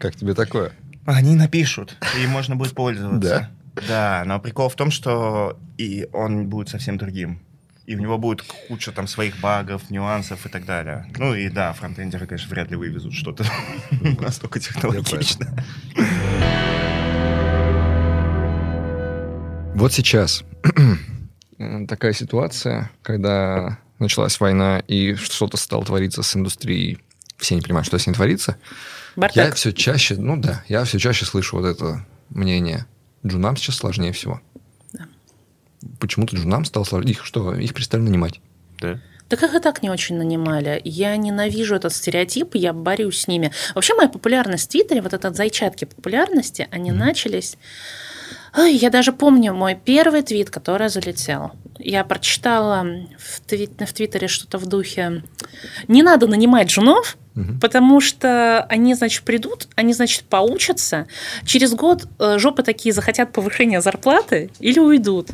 Как тебе такое? Они напишут, и можно будет пользоваться. Да? Да, но прикол в том, что и он будет совсем другим. И у него будет куча там своих багов, нюансов и так далее. Ну и да, фронтендеры, конечно, вряд ли вывезут что-то настолько технологично. Вот сейчас такая ситуация, когда началась война и что-то стало твориться с индустрией. Все не понимают, что с ней творится. Я Бардак. все чаще, ну да, я все чаще слышу вот это мнение. Джунам сейчас сложнее всего. Почему-то джунам стало сложнее. Их что, их перестали нанимать? Да. Да как и так не очень нанимали. Я ненавижу этот стереотип, я борюсь с ними. Вообще моя популярность в Твиттере, вот этот зайчатки популярности, они начались... Ой, я даже помню мой первый твит, который залетел. Я прочитала в, твит- в Твиттере что-то в духе «Не надо нанимать женов, Мгм. потому что они, значит, придут, они, значит, поучатся, через год э, жопы такие захотят повышения зарплаты или уйдут».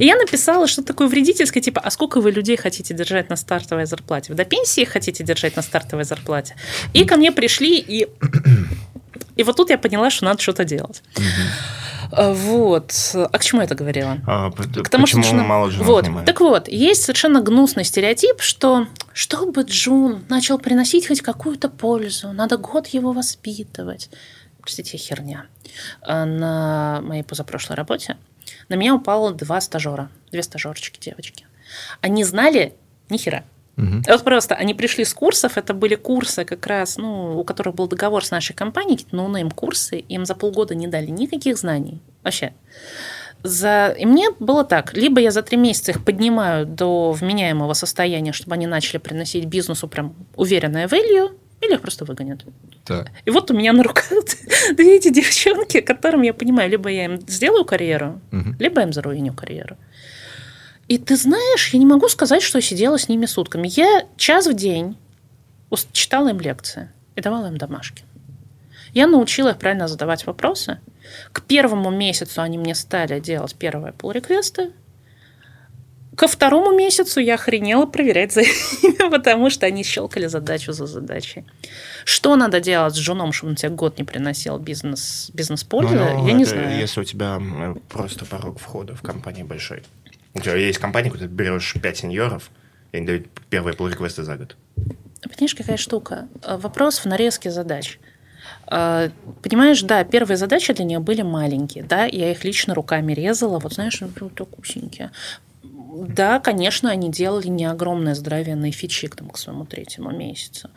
И я написала что такое вредительское, типа, а сколько вы людей хотите держать на стартовой зарплате? Вы до пенсии хотите держать на стартовой зарплате? И ко мне пришли, и, и вот тут я поняла, что надо что-то делать. А, Вот. А к чему я это говорила? А, К тому, почему что нужно- мало джунов вот. нанимают? Так вот, есть совершенно гнусный стереотип, что чтобы Джун начал приносить хоть какую-то пользу, надо год его воспитывать. Простите, херня. А На моей позапрошлой работе на меня упало два стажера, две стажерочки, девочки. Они знали ни хера. Мгм. Вот просто они пришли с курсов, это были курсы как раз, ну, у которых был договор с нашей компанией, какие-то no-name курсы, им за полгода не дали никаких знаний вообще. За... И мне было так, либо я за три месяца их поднимаю до вменяемого состояния, чтобы они начали приносить бизнесу прям уверенное value, или их просто выгонят. Так. И вот у меня на руках две эти девчонки, которым я понимаю, либо я им сделаю карьеру, Мгм. либо им заруиню карьеру. И ты знаешь, я не могу сказать, что я сидела с ними сутками. Я час в день читала им лекции и давала им домашки. Я научила их правильно задавать вопросы. К первому месяцу они мне стали делать первые pull-реквесты. Ко второму месяцу я охренела проверять за ними, потому что они щелкали задачу за задачей. Что надо делать с женом, чтобы он тебе год не приносил бизнес, бизнес-пользу, Ну, я не знаю. Если у тебя просто порог входа в компании большой. У тебя есть компания, куда ты берешь 5 сеньоров, и они дают первые pull реквесты за год. Понимаешь, какая штука? Э, Вопрос в нарезке задач. Э, Понимаешь, да, первые задачи для нее были маленькие, да, я их лично руками резала, вот знаешь, вот такусенькие. Да, конечно, они делали не огромное здоровенные фичи к, там, к своему третьему месяцу,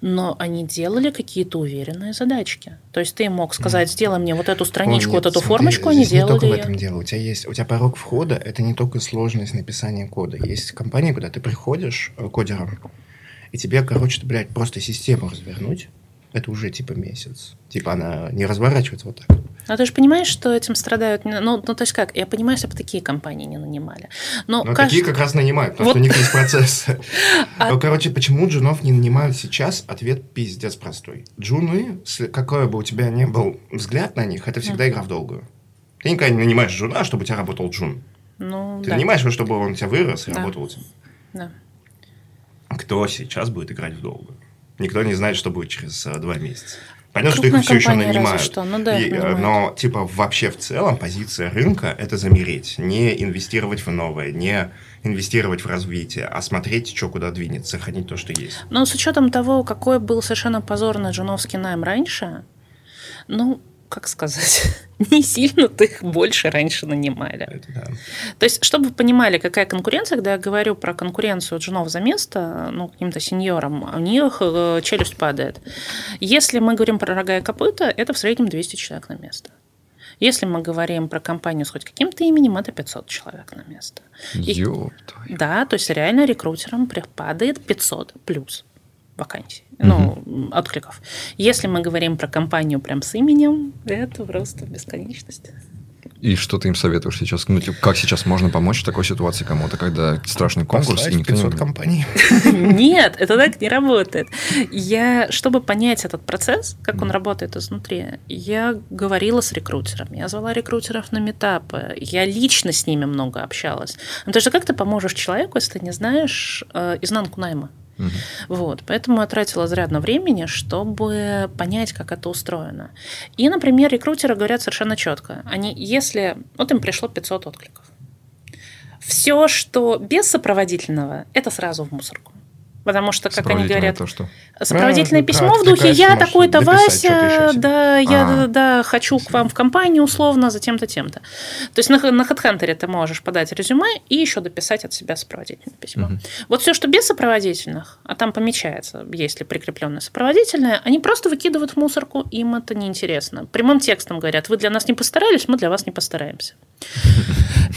но они делали какие-то уверенные задачки. То есть ты мог сказать, сделай мне вот эту страничку, О, нет, вот эту смотри, формочку, они здесь не делали только в этом дело. У тебя есть, у тебя порог входа, это не только сложность написания кода. Есть компании, куда ты приходишь э, кодером, и тебе, короче, блядь, просто систему развернуть, это уже типа месяц. Типа она не разворачивается вот так. Но ты же понимаешь, что этим страдают... Ну, ну, то есть как, я понимаю, если бы такие компании не нанимали. Но, Но кажется- такие как раз нанимают, потому Вот. что у них есть процесс. А- Ну, Короче, почему джунов не нанимают сейчас? Ответ пиздец простой. Джуны, какой бы у тебя ни был взгляд на них, это всегда игра в долгую. Ты никогда не нанимаешь джуна, чтобы у тебя работал джун. Ну, Ты да, нанимаешь его, чтобы он у тебя вырос и Да. работал у тебя. да. Кто сейчас будет играть в долгую? Никто не знает, что будет через э, два месяца. Понятно, что Крупная их все еще нанимают. что, ну да, И, э, нанимают. но, типа, вообще в целом позиция рынка – это замереть. Не инвестировать в новое, не инвестировать в развитие, а смотреть, что куда двинется, сохранить то, что есть. Но с учетом того, какой был совершенно позорный джуновский найм раньше, ну, как сказать, не сильно-то их больше раньше нанимали. Это да. То есть, чтобы вы понимали, какая конкуренция, когда я говорю про конкуренцию джунов за место, ну, каким-то сеньорам, у них э, челюсть падает. Если мы говорим про рога и копыта, это в среднем 200 человек на место. Если мы говорим про компанию с хоть каким-то именем, это 500 человек на место. И-. Да, то есть реально рекрутерам падает 500 плюс вакансий, ну, откликов. Если мы говорим про компанию прям с именем, это просто бесконечность. И что ты им советуешь сейчас? Ну, типа, как сейчас можно помочь в такой ситуации кому-то, когда страшный конкурс, Послать и никто не... 500 компаний. Нет, это так не работает. Я, чтобы понять этот процесс, как он работает изнутри, я говорила с рекрутерами, я звала рекрутеров на метапы, я лично с ними много общалась. Ну, то есть как ты поможешь человеку, если ты не знаешь э, изнанку найма? Мгм. Вот, поэтому я тратила изрядно времени, чтобы понять, как это устроено. И, например, рекрутеры говорят совершенно четко. Они, если... Вот им пришло 500 откликов. Все, что без сопроводительного, это сразу в мусорку. Потому что, как они говорят, то, что... сопроводительное Да, письмо в духе «Я такой-то Вася, еще себе». да, я А. да, хочу к вам в компанию условно за тем-то, тем-то». То есть на, на HeadHunter ты можешь подать резюме и еще дописать от себя сопроводительное письмо. Мгм. Вот все, что без сопроводительных, а там помечается, есть ли прикрепленное сопроводительное, они просто выкидывают в мусорку, им это неинтересно. Прямым текстом говорят, вы для нас не постарались, мы для вас не постараемся.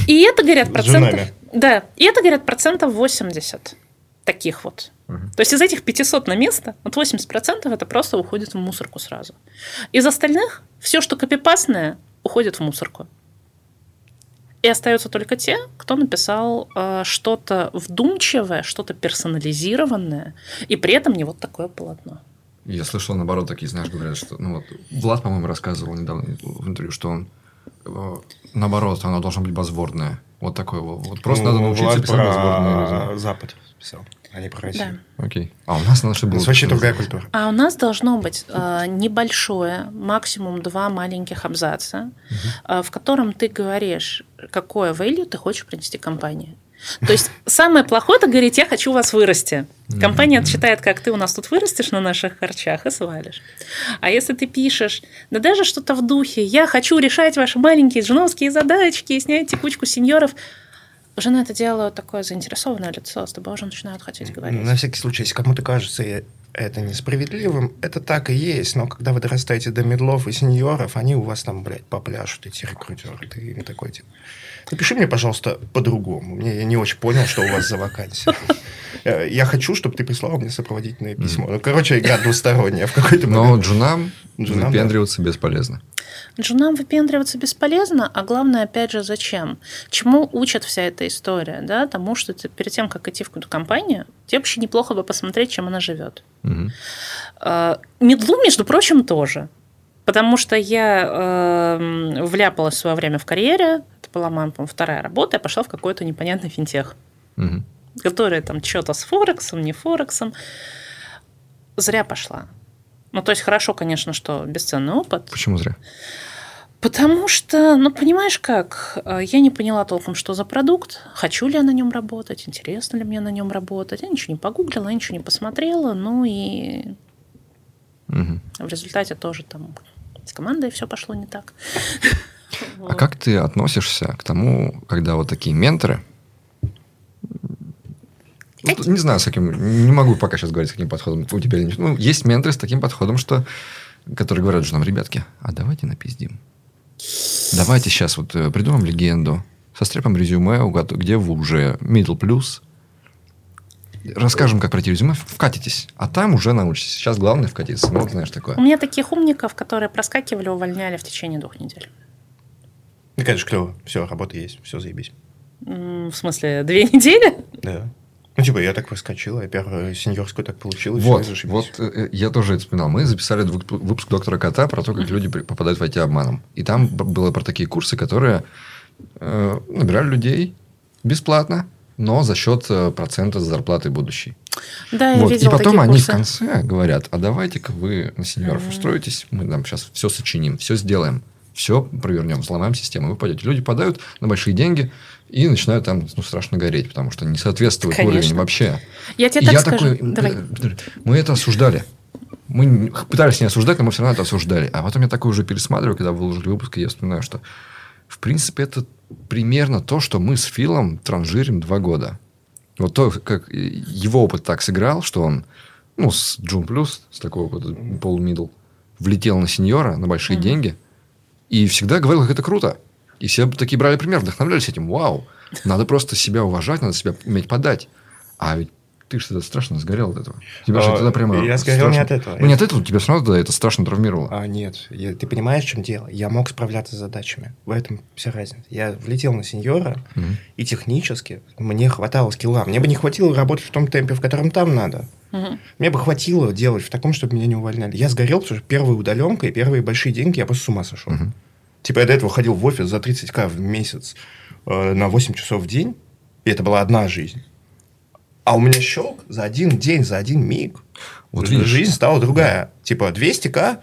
И это, говорят, процентов... Да, и это, говорят, процентов 80 таких вот. Мгм. То есть из этих 500 на место, вот 80% это просто уходит в мусорку сразу. Из остальных все, что копипастное, уходит в мусорку. И остаются только те, кто написал э, что-то вдумчивое, что-то персонализированное, и при этом не вот такое полотно. Я слышал, наоборот, такие, знаешь, говорят, что... Ну, вот Влад, по-моему, рассказывал недавно в интервью, что он... э, Наоборот, оно должно быть базвордное. Вот такое вот. Вот просто Ну, надо научиться Влад писать про Запад писал, а не про Россию. Окей. А у нас надо, чтобы У нас было... вообще другая культура. А у нас должно быть э, небольшое, максимум два маленьких абзаца, э, в котором ты говоришь, какое value ты хочешь принести компании. То есть самое плохое это говорить, я хочу вас вырасти. Компания отсчитает, как ты у нас тут вырастешь на наших харчах и свалишь. А если ты пишешь, да даже что-то в духе, я хочу решать ваши маленькие джуновские задачки и снять текучку сеньоров, уже на это делают такое заинтересованное лицо, с тобой уже начинают хотеть говорить. На всякий случай, если кому-то кажется это несправедливым, это так и есть. Но когда вы дорастаете до медлов и сеньоров, они у вас там, блядь, попляшут, эти рекрутеры. Ты им такой, типа, напиши мне, пожалуйста, по-другому. Мне я не очень понял, что у вас за вакансия. Э, Я хочу, чтобы ты прислал мне сопроводительное письмо. Ну, короче, игра двусторонняя в какой-то Но момент. джунам Джунам, выпендриваться бесполезно. Джунам выпендриваться бесполезно, а главное, опять же, зачем? Чему учит вся эта история? Да? Тому, что ты перед тем, как идти в какую-то компанию, тебе вообще неплохо бы посмотреть, чем она живет. А, Мидлу, между прочим, тоже. Потому что я э, вляпалась в свое время в карьере, это была моя, по-моему, вторая работа, я пошла в какой-то непонятный финтех, Мгм. который там что-то с Форексом, не Форексом. Зря пошла. Ну, то есть хорошо, конечно, что бесценный опыт, Почему зря? Потому что, ну, понимаешь как, э, я не поняла толком, что за продукт, хочу ли я на нем работать, интересно ли мне на нем работать. Я ничего не погуглила, я ничего не посмотрела, ну и Мгм. в результате тоже там с командой все пошло не так. А как ты относишься к тому, когда вот такие менторы не знаю, с каким... Не могу пока сейчас говорить, с каким подходом у тебя... или нет. Ну, есть менторы с таким подходом, что... Которые говорят же нам, ребятки, а давайте напиздим. Давайте сейчас вот э, придумаем легенду, состряпаем резюме, угад- где вы уже middle плюс, расскажем, как пройти резюме, вкатитесь, а там уже научитесь. Сейчас главное вкатиться. Ну, вот знаешь такое. У меня таких умников, которые проскакивали, увольняли в течение двух недель. Ну, конечно, клево. Все, работа есть, все заебись. В смысле, две недели? Да. Ну, типа, я так проскочил, я первую сеньорскую так получил, и Вот, и вот э, я тоже это вспоминал. Мы записали вып- выпуск доктора Кота про то, как люди попадают в IT-обманом. И там было про такие курсы, которые э, набирали людей бесплатно, но за счет э, процента с зарплаты будущей. Да, я Вот. И видела потом такие они курсы. в конце говорят, а давайте-ка вы на сеньоров Мгм. устроитесь, мы там сейчас все сочиним, все сделаем, все провернем, взломаем систему, вы пойдете. Люди подают на большие деньги и начинают там ну, страшно гореть, потому что не соответствует Конечно. уровень вообще. Я тебе И так я скажу. такой, Давай. мы это осуждали. Мы пытались не осуждать, но мы все равно это осуждали. А потом я такой уже пересматриваю, когда выложили выпуск, и я вспоминаю, что в принципе это примерно то, что мы с Филом транжирим два года. Вот то, как его опыт так сыграл, что он, ну, с Джун Плюс, с такого вот полумидл, влетел на сеньора на большие Мгм. деньги и всегда говорил, как это круто. И все такие брали пример, вдохновлялись этим. Вау, надо просто себя уважать, надо себя уметь подать. А ведь ты же тогда страшно сгорел от этого. Тебя же А, тогда прямо... я сгорел не страшно- от этого. Ну, не от этого, тебя все равно тогда это страшно травмировало. А, нет, я- ты понимаешь, в чем дело? Я мог справляться с задачами. В этом вся разница. Я влетел на сеньора, Мгм. и технически мне хватало скилла. Мне бы не хватило работать в том темпе, в котором там надо. Мгм. Мне бы хватило делать в таком, чтобы меня не увольняли. Я сгорел, потому что первая удаленка и первые большие деньги я просто с ума сошел. Мгм. Типа я до этого ходил в офис за 30к в месяц э, на 8 часов в день, и это была одна жизнь. А у меня щелк за один день, за один миг. Вот видишь. Жизнь стала другая. Типа 200к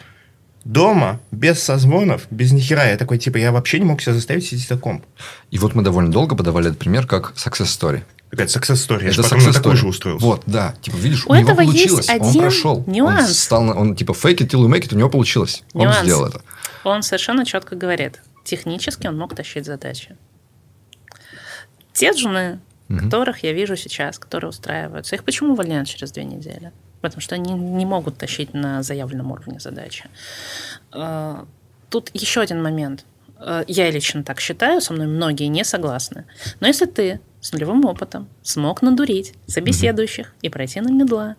дома, без созвонов, без нихера. Я такой, типа, я вообще не мог себя заставить сидеть за комп. И вот мы довольно долго подавали этот пример как success story. Какая-то success story. Я же это success story. же устроился. Вот, да. Типа, видишь, У у, него получилось. он прошел. Он нюанс. стал, на- он типа fake it till you make it, у него получилось. Нюанс. Он сделал это. Он совершенно четко говорит, технически он мог тащить задачи. Те джуны, Мгм. которых я вижу сейчас, которые устраиваются, их почему увольняют через две недели? Потому что они не могут тащить на заявленном уровне задачи. Э, Тут еще один момент. Э, Я лично так считаю, со мной многие не согласны. Но если ты с нулевым опытом смог надурить собеседующих и пройти на мидла,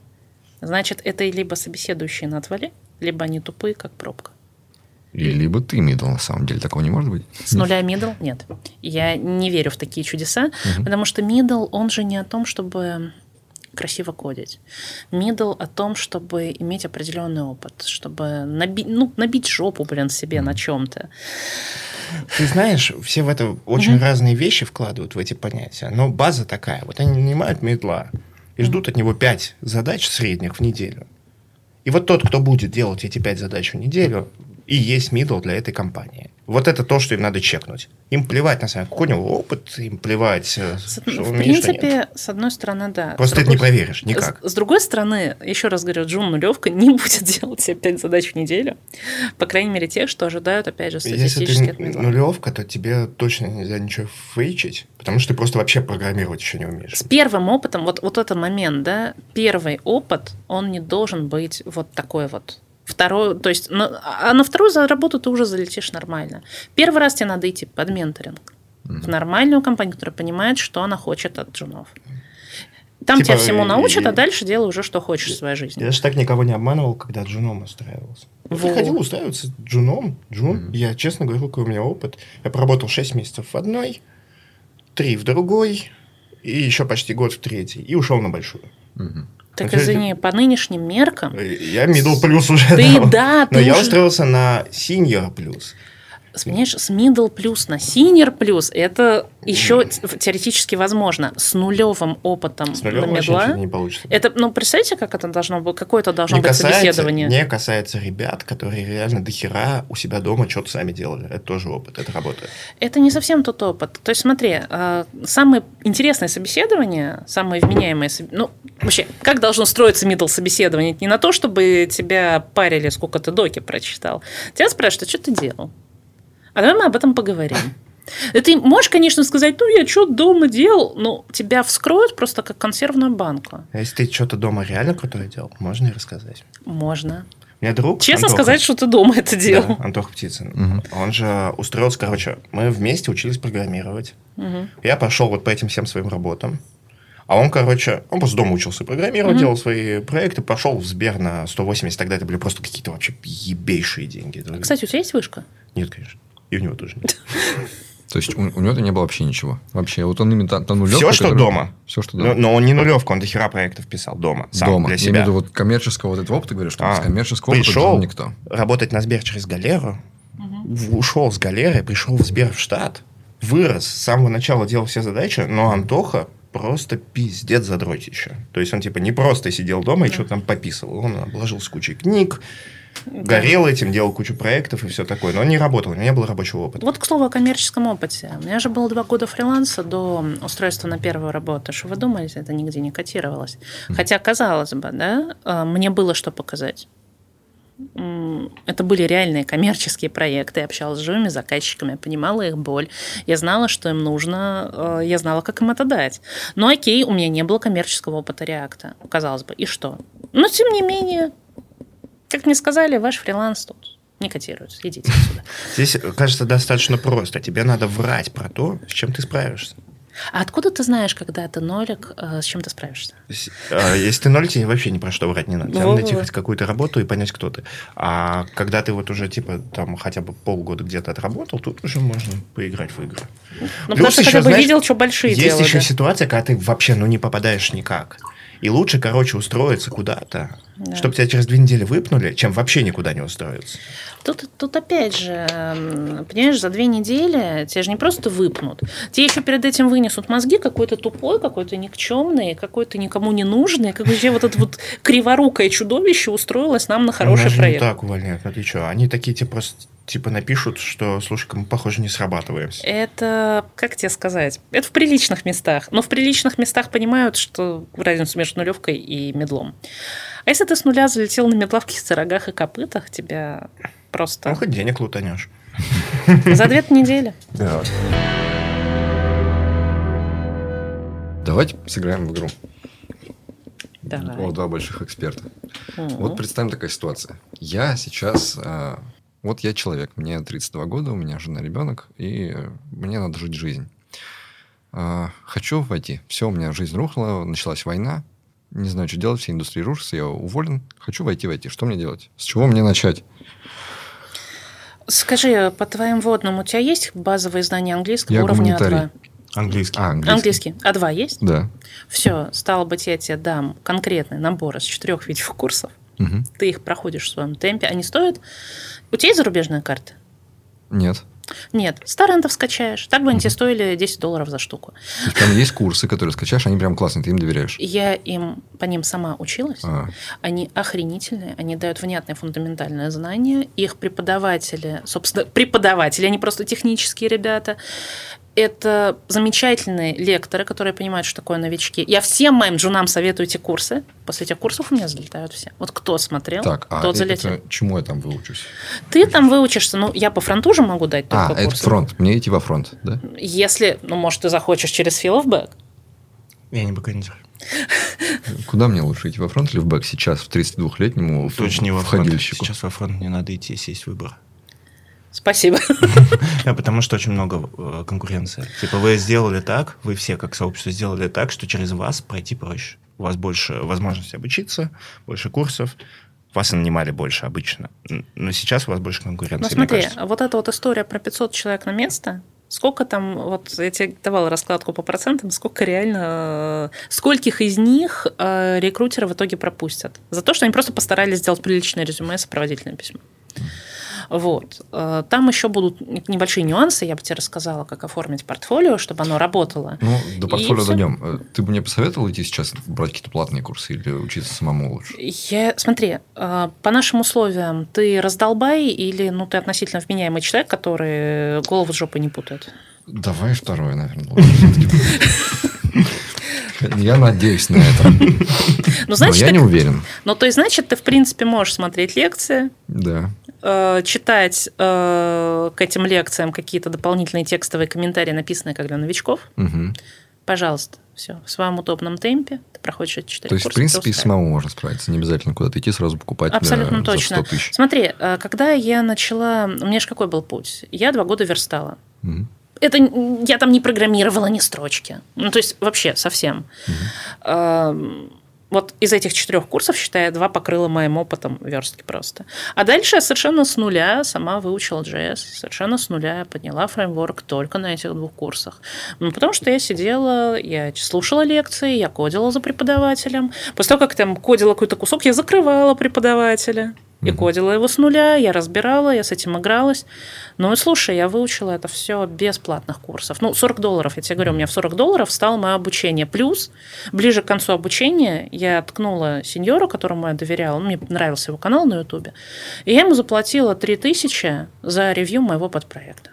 значит, это либо собеседующие на отвале, либо они тупые, как пробка. И либо ты мидл, на самом деле. Такого не может быть. С нуля мидл? Нет. Я не верю в такие чудеса, Мгм. потому что мидл, он же не о том, чтобы красиво кодить. Мидл о том, чтобы иметь определенный опыт, чтобы набить, ну, набить жопу, блин, себе на чем-то. Ты знаешь, все в это очень Мгм. разные вещи вкладывают в эти понятия. Но база такая. Вот они нанимают медла и ждут от него 5 задач средних в неделю. И вот тот, кто будет делать эти 5 задач в неделю, и есть мидл для этой компании. Вот это то, что им надо чекнуть. Им плевать, на самом деле, какой у него опыт, им плевать, э, С- что В что нет. принципе, с одной стороны, да. Просто ты это не проверишь никак. С, с другой стороны, еще раз говорю, Джун нулевка не будет делать себе 5 задач в неделю. По крайней мере, тех, что ожидают, опять же, Если статистически от ты нулевка, то тебе точно нельзя ничего фейчить, потому что ты просто вообще программировать еще не умеешь. С первым опытом, вот, вот этот момент, да, первый опыт, он не должен быть вот такой вот. Второй, то есть, на- а на вторую за работу ты уже залетишь нормально. Первый раз тебе надо идти под менторинг в нормальную компанию, которая понимает, что она хочет от джунов. Там Типа, тебя всему научат, и- а дальше делай уже, что хочешь в своей жизни. Я же так никого не обманывал, когда джуном устраивался. Я Во. приходил устраиваться джуном, джун. Я честно говорю, какой у меня опыт. Я проработал 6 месяцев в одной, 3 в другой, и еще почти год в третьей. И ушел на большую. Мгм. Так извини, по нынешним меркам, Я middle плюс уже ты, да, Но ты я уже- устроился на senior плюс. Понимаешь, с middle плюс на senior плюс это еще теоретически возможно. С нулевым опытом С на нулем вообще медла. не получится. Это, ну, представьте, как это должно быть, какое это должно не быть касается, собеседование. не касается ребят, которые реально до хера у себя дома что-то сами делали. Это тоже опыт, это работает. Это не совсем тот опыт. То есть, смотри, э, самые интересные собеседования, самые вменяемые, соб- ну, вообще, как должно строиться middle собеседование? Это не на то, чтобы тебя парили, сколько ты доки прочитал. Тебя спрашивают, а что ты делал? А давай мы об этом поговорим. И ты можешь, конечно, сказать, ну, я что дома делал, но тебя вскроют просто как консервную банку. А если ты что-то дома реально крутое делал, можно и рассказать. Можно. У меня друг... Честно Антоха, сказать, что ты дома это делал. Да, Антоха Птицын. Мгм. Он же устроился, короче, мы вместе учились программировать. Мгм. Я пошел вот по этим всем своим работам. А он, короче, он просто дома учился программировать, Мгм. делал свои проекты, пошел в Сбер на 180, тогда это были просто какие-то вообще ебейшие деньги. Кстати, у тебя есть вышка? Нет, конечно. И у него тоже нет. То есть у, у него не было вообще ничего. Вообще, вот он именно та, та нулевка, Все, что дома. Все, что Но, дома. но он не нулевка, он до хера проектов писал дома. Сам, дома. для Я себя. имею в виду вот коммерческого вот этого опыта, говоришь, что А, без коммерческого опыта пришел. жил никто. Работать на Сбер через галеру, в- ушел с галеры, пришел в Сбер в штат, вырос, с самого начала делал все задачи, но Антоха просто пиздец задротище. То есть он типа не просто сидел дома и что-то там пописывал. Он обложился кучей книг, горел этим, делал кучу проектов и все такое. Но он не работал, у него не было рабочего опыта. Вот, к слову, о коммерческом опыте. У меня же было два года фриланса до устройства на первую работу. Что вы думаете, это нигде не котировалось. Хотя, казалось бы, да, э, мне было что показать. Это были реальные коммерческие проекты. Я общалась с живыми заказчиками, я понимала их боль. Я знала, что им нужно, э, я знала, как им это дать. Но окей, у меня не было коммерческого опыта реакта, казалось бы. И что? Но, тем не менее, как мне сказали, ваш фриланс тут не котируется. Идите отсюда. Здесь, кажется, достаточно просто. Тебе надо врать про то, с чем ты справишься. А откуда ты знаешь, когда ты нолик, э, с чем ты справишься? А, Если ты ноль, тебе вообще ни про что врать не надо. Тебе надо найти хоть какую-то работу и понять, кто ты. А когда ты вот уже, типа, там, хотя бы полгода где-то отработал, тут уже можно поиграть в игры. Ну, Плюс потому что еще, хотя бы знаешь, видел, что большие Есть еще ситуация, когда ты вообще, ну, не попадаешь никак. И лучше, короче, устроиться куда-то, Да. чтобы тебя через две недели выпнули, чем вообще никуда не устроиться. Тут, тут опять же, понимаешь, за две недели тебя же не просто выпнут. Тебе еще перед этим вынесут мозги какой-то тупой, какой-то никчемный, какой-то никому не нужный, как вообще вот это вот криворукое чудовище устроилось нам на хороший Нас же проект. не так увольняют, ну ты что? Они такие тебе просто, типа, напишут, что, слушай, мы, похоже, не срабатываемся. Это, как тебе сказать, это в приличных местах. Но в приличных местах понимают, что разницу между нулевкой и медлом. А если ты с нуля залетел на медловке в рогах и копытах, тебя Ну, просто хоть денег лутанешь. за две недели. Да. Давайте сыграем в игру. Давай. О, два больших эксперта. Мгм. Вот представим такая ситуация. Я сейчас... а, вот я человек, мне 32 года, у меня жена, ребенок, и мне надо жить жизнь. А, хочу войти. Все, у меня жизнь рухнула, началась война. Не знаю, что делать, все индустрии рушатся, я уволен. Хочу войти, войти. Что мне делать? С чего мне начать? Скажи, по твоим водным, у тебя есть базовые знания английского Я уровня гуманитарий. А2? Английский. А, английский. Английский. А2 есть? Да. Все, стало быть, я тебе дам конкретный набор из четырех видеокурсов. курсов. Мгм. Ты их проходишь в своем темпе. Они стоят... У тебя есть зарубежная карта? Нет. Нет. С торрентов скачаешь. Так бы они тебе стоили 10 долларов за штуку. То есть там есть курсы, которые скачаешь, они прям классные, ты им доверяешь. Я им по ним сама училась. А, Они охренительные, они дают внятные фундаментальные знания. Их преподаватели, собственно, преподаватели, они просто технические ребята. Это замечательные лекторы, которые понимают, что такое новички. Я всем моим джунам советую эти курсы. После этих курсов у меня залетают все. Вот кто смотрел, так, а тот это залетел. чему я там выучусь? Ты там выучишься, ну, я по фронту же могу дать только А, это курсы. фронт. Мне идти во фронт, да? Если, ну, может, ты захочешь через филовбэк. Я не бэкэндер. Куда мне лучше идти во фронт или в бэк сейчас, в 32-летнему Точно не во фронт. Сейчас во фронт не надо идти, если есть выбор. Спасибо. Да, потому что очень много э, конкуренции. Типа вы сделали так, вы все как сообщество сделали так, что через вас пройти проще. У вас больше возможностей обучиться, больше курсов. Вас нанимали больше обычно. Но сейчас у вас больше конкуренции. Ну смотри, вот эта вот история про 500 человек на место, сколько там, вот я тебе давала раскладку по процентам, сколько реально, э, скольких из них э, рекрутеры в итоге пропустят? За то, что они просто постарались сделать приличное резюме и сопроводительное письмо. Вот. Э, Там еще будут небольшие нюансы, я бы тебе рассказала, как оформить портфолио, чтобы оно работало. Ну, до И портфолио всё. дойдем. Э, Ты бы мне посоветовал идти сейчас брать какие-то платные курсы или учиться самому лучше? Я, смотри, э, по нашим условиям, ты раздолбай или ну, ты относительно вменяемый человек, который голову с жопой не путает? Давай второе, наверное. Я надеюсь на это. Ну, Но значит, я ты- не уверен. Ну, то есть, значит, ты, в принципе, можешь смотреть лекции, Да. э, читать э, к этим лекциям какие-то дополнительные текстовые комментарии, написанные как для новичков, Мгм. пожалуйста, все, в своем удобном темпе, ты проходишь эти четыре То есть, в курса, принципе, и самому можно справиться. Не обязательно куда-то идти, сразу покупать Абсолютно за точно. 100 тысяч. Смотри, э, когда я начала... У меня же какой был путь? Я два года верстала. Мгм. Это я там не программировала ни строчки. Ну, то есть вообще совсем. Вот из этих четырех курсов, считаю, два покрыла моим опытом верстки просто. А дальше я совершенно с нуля сама выучила JS, совершенно с нуля подняла фреймворк только на этих двух курсах. Ну, потому что я сидела, я слушала лекции, я кодила за преподавателем. После того, как там кодила какой-то кусок, я закрывала преподавателя. И кодила его с нуля, я разбирала, я с этим игралась. Ну и слушай, я выучила это все без платных курсов. Ну, 40 долларов, я тебе говорю, у меня в 40 долларов стало мое обучение. Плюс, ближе к концу обучения, я ткнула сеньору, которому я доверяла, ну, мне нравился его канал на ютубе, и я ему заплатила 3000 за ревью моего подпроекта.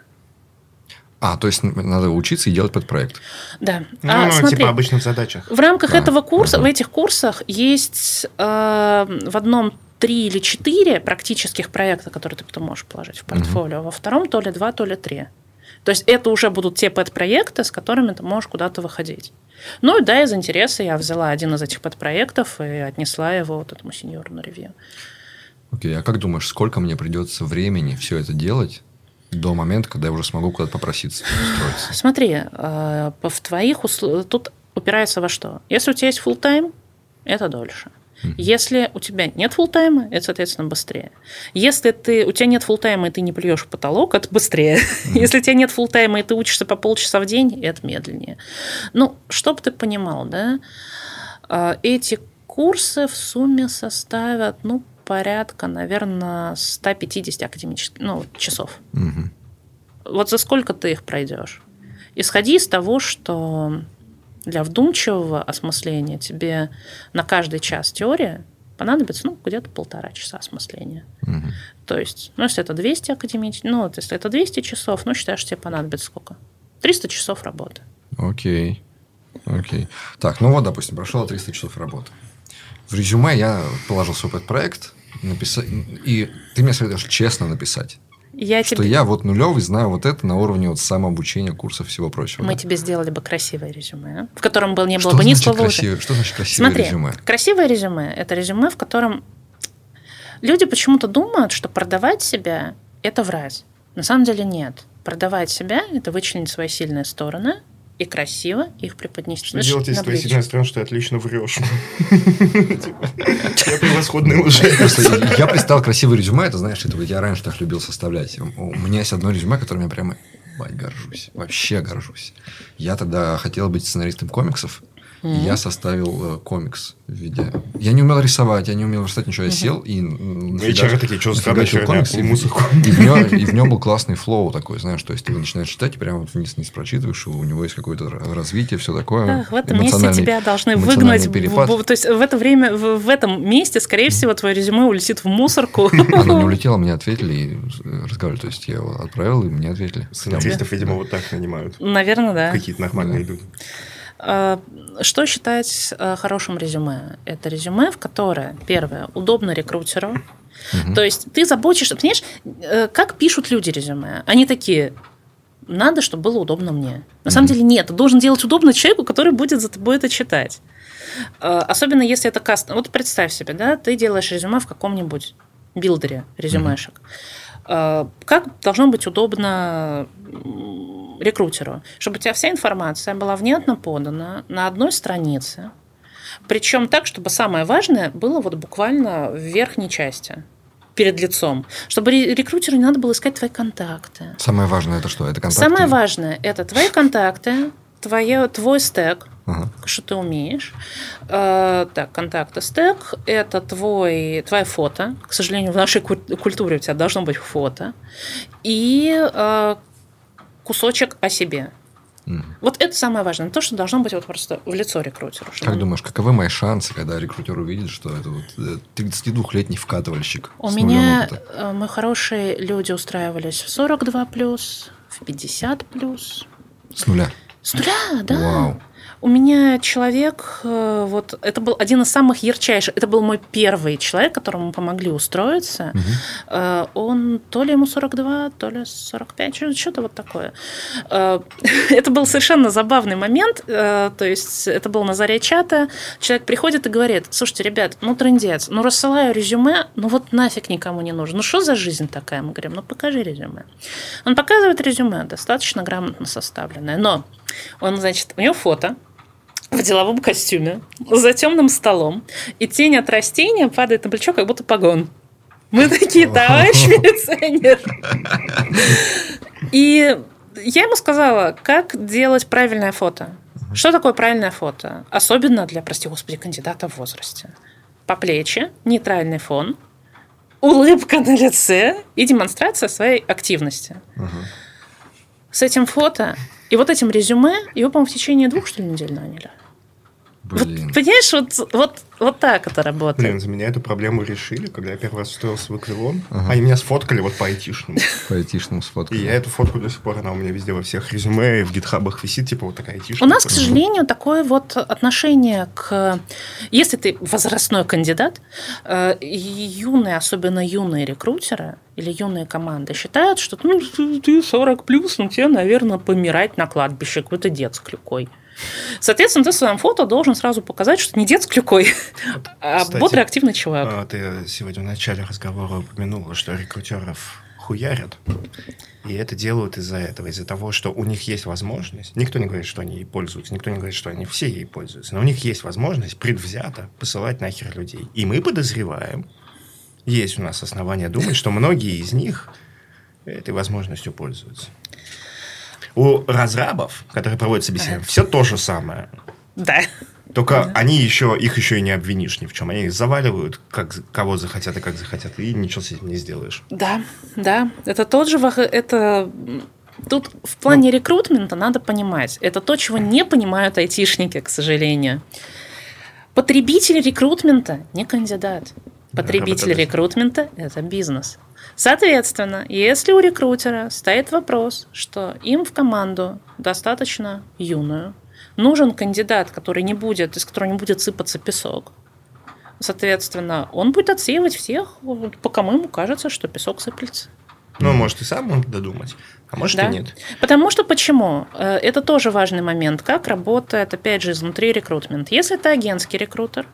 А, то есть надо учиться и делать подпроект. Да. Ну, а, ну, смотри, типа обычно в задачах. в рамках А, этого курса, ага. в этих курсах есть э, в одном три или четыре практических проекта, которые ты потом можешь положить в портфолио, во втором то ли два, то ли три. То есть это уже будут те подпроекты, с которыми ты можешь куда-то выходить. Ну и да, из интереса я взяла один из этих подпроектов и отнесла его вот этому сеньору на ревью. Окей, а как думаешь, сколько мне придется времени все это делать до момента, когда я уже смогу куда-то попроситься устроиться? Смотри, по- в твоих усл- тут упирается во что? Если у тебя есть full тайм это дольше. Если у тебя нет фултайма, это, соответственно, быстрее. Если ты, у тебя нет фултайма, и ты не плюешь в потолок, это быстрее. Если у тебя нет фултайма, и ты учишься по полчаса в день, это медленнее. Ну, чтобы ты понимал, да, а, эти курсы в сумме составят, ну, порядка, наверное, 150 академических ну, часов. Мгм. Вот за сколько ты их пройдешь? Исходи из того, что для вдумчивого осмысления тебе на каждый час теории понадобится ну, где-то полтора часа осмысления. Мгм. То есть, ну, если это 200 академических, ну, вот если это 200 часов, ну, считаешь, тебе понадобится сколько? 300 часов работы. Окей. Окей. Так, ну вот, допустим, прошло 300 часов работы. В резюме я положил свой подпроект, написать, и ты мне советуешь честно написать, Я что тебе... я вот нулевый знаю вот это на уровне вот самообучения, курсов всего прочего. Мы да? тебе сделали бы красивое резюме, в котором бы не было Что бы ни слова лжи. красивое? Что значит красивое Смотри, резюме? красивое резюме – это резюме, в котором люди почему-то думают, что продавать себя – это врать. На самом деле нет. Продавать себя – это вычленить свои сильные стороны и красиво их преподнести. Что делать, если твоя сильная сторона, что ты отлично врешь? Я превосходный лжец. Просто я представил красивое резюме, это, знаешь, это я раньше так любил составлять. У меня есть одно резюме, которым я прямо горжусь. Вообще горжусь. Я тогда хотел быть сценаристом комиксов. И я составил э, комикс в виде... Я не умел рисовать, я не умел верстать ничего. Я сел и... HR такие, что за странная нафигачил херня, комикс, и-. И в, нем, и в нем был классный флоу такой, знаешь, то есть ты его начинаешь читать, и прямо вот вниз-вниз прочитываешь, и у него есть какое-то развитие, все такое. Ах, в этом месте тебя должны выгнать. перепад. в- то есть в это время, в, в этом месте, скорее всего, твое резюме улетит в мусорку. Оно не улетело, мне ответили и э, разговаривали. То есть я его отправил, и мне ответили. Сценаристов, видимо, вот так нанимают. Наверное, да. Какие-то нормальные люди. А, Что считать э, хорошим резюме? Это резюме, в которое, первое, удобно рекрутеру. То есть ты заботишься, понимаешь, э, как пишут люди резюме? Они такие, надо, чтобы было удобно мне. На самом деле нет, ты должен делать удобно человеку, который будет за тобой это читать. Э, Особенно если это каст. Вот представь себе, да, ты делаешь резюме в каком-нибудь билдере резюмешек. Э, Как должно быть удобно рекрутеру? Чтобы у тебя вся информация была внятно подана на одной странице, причем так, чтобы самое важное было вот буквально в верхней части, перед лицом. Чтобы ре- рекрутеру не надо было искать твои контакты. Самое важное это что? Это контакты? Самое важное – это твои контакты, твое, твой стек, Ага. что ты умеешь. Э, так, контакты, стек – это твой, твое фото. К сожалению, в нашей куль- культуре у тебя должно быть фото. И э, кусочек о себе. Вот это самое важное. То, что должно быть вот просто в лицо рекрутеру. Как он- думаешь, каковы мои шансы, когда рекрутер увидит, что это вот э, 32-летний вкатывальщик? У меня, опыта? э, мы хорошие люди устраивались в 42+, в 50+. С нуля. С нуля, да. Вау. У меня человек, э, вот это был один из самых ярчайших, это был мой первый человек, которому помогли устроиться. Э, Он то ли ему 42, то ли 45, что- что-то вот такое. Э, Это был совершенно забавный момент, то есть это был на заре чата, человек приходит и говорит, слушайте, ребят, ну трендец, ну рассылаю резюме, ну вот нафиг никому не нужно. Ну что за жизнь такая? Мы говорим, ну покажи резюме. Он показывает резюме, достаточно грамотно составленное, но он, значит, у него фото, в деловом костюме, за темным столом, и тень от растения падает на плечо, как будто погон. Мы такие, товарищ милиционер. И я ему сказала, как делать правильное фото. Что такое правильное фото? Особенно для, прости господи, кандидата в возрасте. По плечи, нейтральный фон, улыбка на лице и демонстрация своей активности. С этим фото и вот этим резюме его, по-моему, в течение двух, что ли, недель наняли. Вот, понимаешь, вот, вот, вот так это работает. Блин, за меня эту проблему решили, когда я первый раз устроился в Эквилон. Они меня сфоткали вот по айтишному. По айтишному сфоткал. И я эту фотку до сих пор, она у меня везде во всех резюме и в гитхабах висит, типа вот такая айтишная. У нас, к сожалению, такое вот отношение к... Если ты возрастной кандидат, э, и юные, особенно юные рекрутеры или юные команды считают, что ну, ты- ты 40 плюс, ну тебе, наверное, помирать на кладбище, какой-то дед с клюкой. Соответственно, ты в своем фото должен сразу показать, что не дед с клюкой, а кстати, бодрый, активный чувак. А, Ты сегодня в начале разговора упомянула, что рекрутеров хуярят. И это делают из-за этого, из-за того, что у них есть возможность. Никто не говорит, что они ей пользуются, никто не говорит, что они все ей пользуются, но у них есть возможность предвзято посылать нахер людей. И мы подозреваем, есть у нас основания думать, что многие из них этой возможностью пользуются. У разрабов, которые проводят собеседование, все то же самое. Да. Только они еще, их еще и не обвинишь ни в чем. Они их заваливают, как, кого захотят и как захотят, и ничего с этим не сделаешь. Да, да. Это тот же... Это... Тут в плане рекрутмента надо понимать. Это то, чего не понимают айтишники, к сожалению. Потребитель рекрутмента не кандидат. Потребитель работодатель. рекрутмента – это бизнес. Соответственно, если у рекрутера стоит вопрос, что им в команду достаточно юную, нужен кандидат, который не будет, из которого не будет сыпаться песок, соответственно, он будет отсеивать всех, вот, по кому ему кажется, что песок сыплется. Ну, может, и сам он додумать, а может Да. и нет. Потому что почему? Э, Это тоже важный момент, как работает, опять же, изнутри рекрутмент. Если это агентский рекрутер,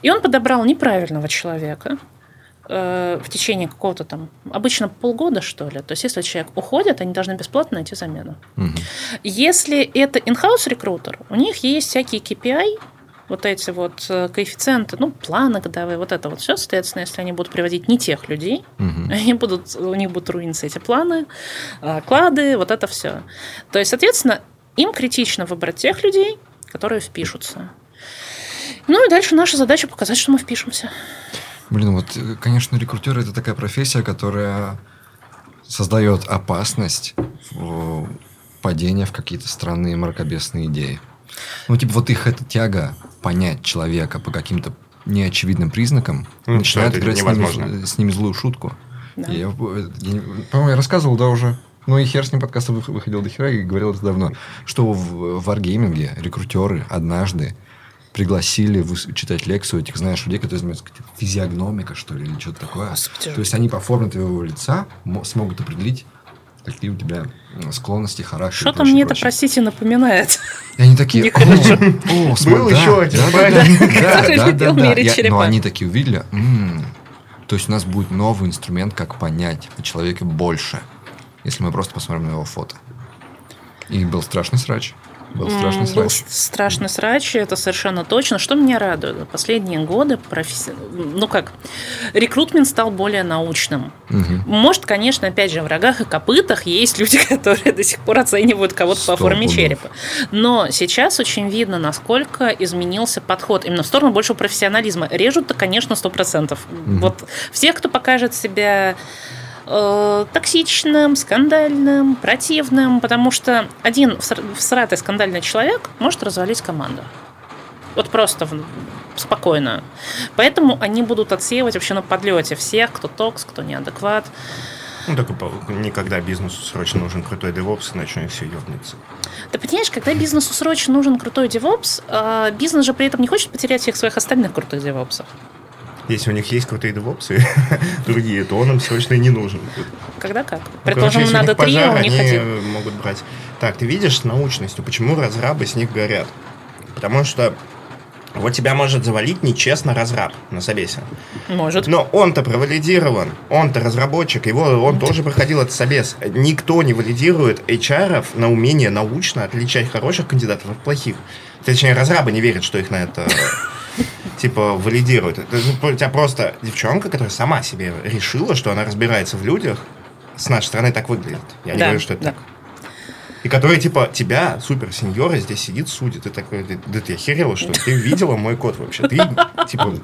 и он подобрал неправильного человека э, в течение какого-то там, обычно полгода, что ли, то есть если человек уходит, они должны бесплатно найти замену. Мгм. Если это in-house рекрутер, у них есть всякие KPI, вот эти вот э, коэффициенты, ну, планы годовые, вот это вот все, соответственно, если они будут приводить не тех людей, Мгм. они будут, у них будут руиниться эти планы, а, клады, вот это все. То есть, соответственно, им критично выбрать тех людей, которые впишутся. Ну и дальше наша задача показать, что мы впишемся. Блин, вот, э, конечно, рекрутер это такая профессия, которая создает опасность в падения в какие-то странные мракобесные идеи. Ну, типа, вот их эта тяга понять человека по каким-то неочевидным признакам Ну, начинает играть с ними, с ними злую шутку. Да. Я, э, я по-моему, я рассказывал, да, уже. Ну и хер с ним подкаста вых- выходил до хера и говорил это давно. Что в в Wargaming рекрутеры однажды пригласили читать лекцию этих, знаешь, людей, которые занимаются физиогномика, что ли, или что-то такое. Господи. То есть они по форме твоего лица мо- смогут определить, какие у тебя склонности, характер. Что-то прочее, мне это, простите, напоминает. И они такие. «О, о, Был еще один, да, да, да. Но они такие увидели, «М, то есть у нас будет новый инструмент, как понять о человеке больше, если мы просто посмотрим на его фото. И был страшный срач. Был страшный Был срач. с- страшный срач, это совершенно точно. Что меня радует? Последние годы професси... ну как, рекрутмент стал более научным. Мгм. Может, конечно, опять же, в рогах и копытах есть люди, которые до сих пор оценивают кого-то по форме пудов. черепа. Но сейчас очень видно, насколько изменился подход именно в сторону большего профессионализма. Режут-то, конечно, 100%. Вот всех, кто покажет себя э, токсичным, скандальным, противным, потому что один вср- всратый скандальный человек может развалить команду. Вот просто в- спокойно. Поэтому они будут отсеивать вообще на подлете всех, кто токс, кто неадекват. Ну, по- никогда бизнесу срочно нужен крутой DevOps, иначе у них все ебнется. Ты понимаешь, когда бизнесу срочно нужен крутой DevOps, а бизнес же при этом не хочет потерять всех своих остальных крутых DevOps. Если у них есть крутые и другие, то он им срочно и не нужен. Когда как? Ну, Предположим, короче, надо три, а у них они один. могут брать. Так, ты видишь научностью, почему разрабы с них горят? Потому что вот тебя может завалить нечестно разраб на собесе. Может. Но он-то провалидирован, он-то разработчик, его, он тоже проходил этот собес. Никто не валидирует HR на умение научно отличать хороших кандидатов от плохих. Точнее, разрабы не верят, что их на это типа валидируют. Это, ну, у тебя просто девчонка, которая сама себе решила, что она разбирается в людях, с нашей стороны так выглядит. Я не Да, говорю, что это да. так. И которая, типа, тебя, супер сеньора, здесь сидит, судит. Ты такой, «Да- да ты охерела, что ли? Ты видела мой код вообще? Ты, типа,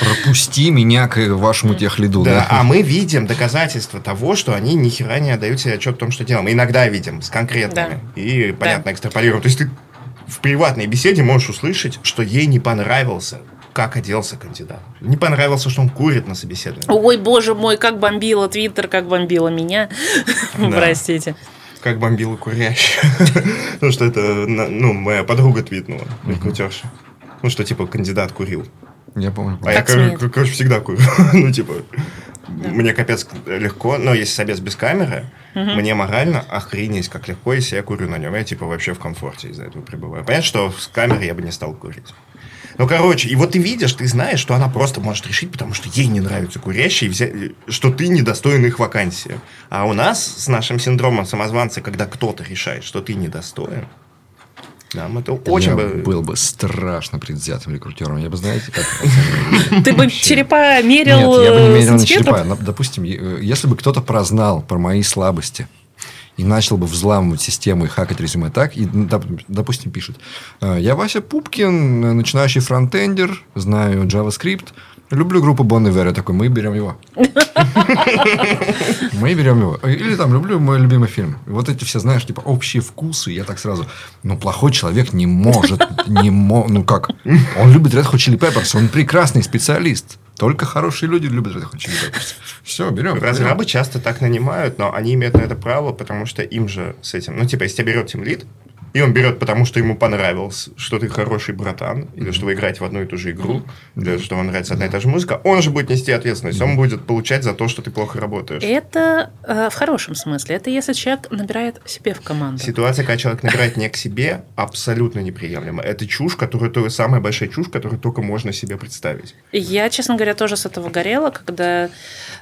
Пропусти меня к вашему техлиду. да, Да, а мы видим доказательства того, что они ни хера не отдают себе отчет в том, что делаем. Иногда видим, с конкретными. И, понятно, экстраполируем. То есть ты в приватной беседе можешь услышать, что ей не понравился, как оделся кандидат. Не понравился, что он курит на собеседовании. Ой, боже мой, как бомбила Твиттер, как бомбила меня. Да. Простите. Как бомбила курящая. Потому что это, ну, моя подруга твитнула, рекрутерша. Ну, что, типа, кандидат курил. Я помню. А я, короче, всегда курю. Ну, типа, мне капец легко, но если собес без камеры, мне морально охренеть как легко, если я курю на нем. Я, типа, вообще в комфорте из-за этого пребываю. Понятно, что с камерой я бы не стал курить. Ну, короче, и вот ты видишь, ты знаешь, что она просто может решить, потому что ей не нравятся курящие, взять- что ты недостоин их вакансии. А у нас с нашим синдромом самозванца, когда кто-то решает, что ты недостоин, нам это очень я бы... был бы страшно предвзятым рекрутером. Я бы, знаете, как... Ты бы черепа мерил Нет, я бы не э, мерил на черепа. Допустим, э, если бы кто-то прознал про мои слабости и начал бы взламывать систему и хакать резюме так, и, ну, доп- допустим, пишет, «Э, я Вася Пупкин, э, начинающий фронтендер, знаю JavaScript, люблю группу Bon Iver. Я такой, мы берем его. Мы берем его. Или там, люблю мой любимый фильм. Вот эти все, знаешь, типа, общие вкусы. Я так сразу, ну, плохой человек не может, не мо... ну как? Он любит Red Hot Chili Peppers, он прекрасный специалист. Только хорошие люди любят Red Hot. Все, берем. Разрабы часто так нанимают, но они имеют на это право, потому что им же с этим... Ну, типа, если тебя берет тимлид, и он берет, потому что ему понравилось, что ты хороший братан, или что вы играете в одну и ту же игру, или что вам нравится одна и та же музыка, он же будет нести ответственность, он будет получать за то, что ты плохо работаешь. Это э, в хорошем смысле. Это если человек набирает себе в команду. Ситуация, когда человек набирает не к себе, абсолютно неприемлема. Это чушь, которая то самая большая чушь, которую только можно себе представить. Я, честно говоря, тоже с этого горела, когда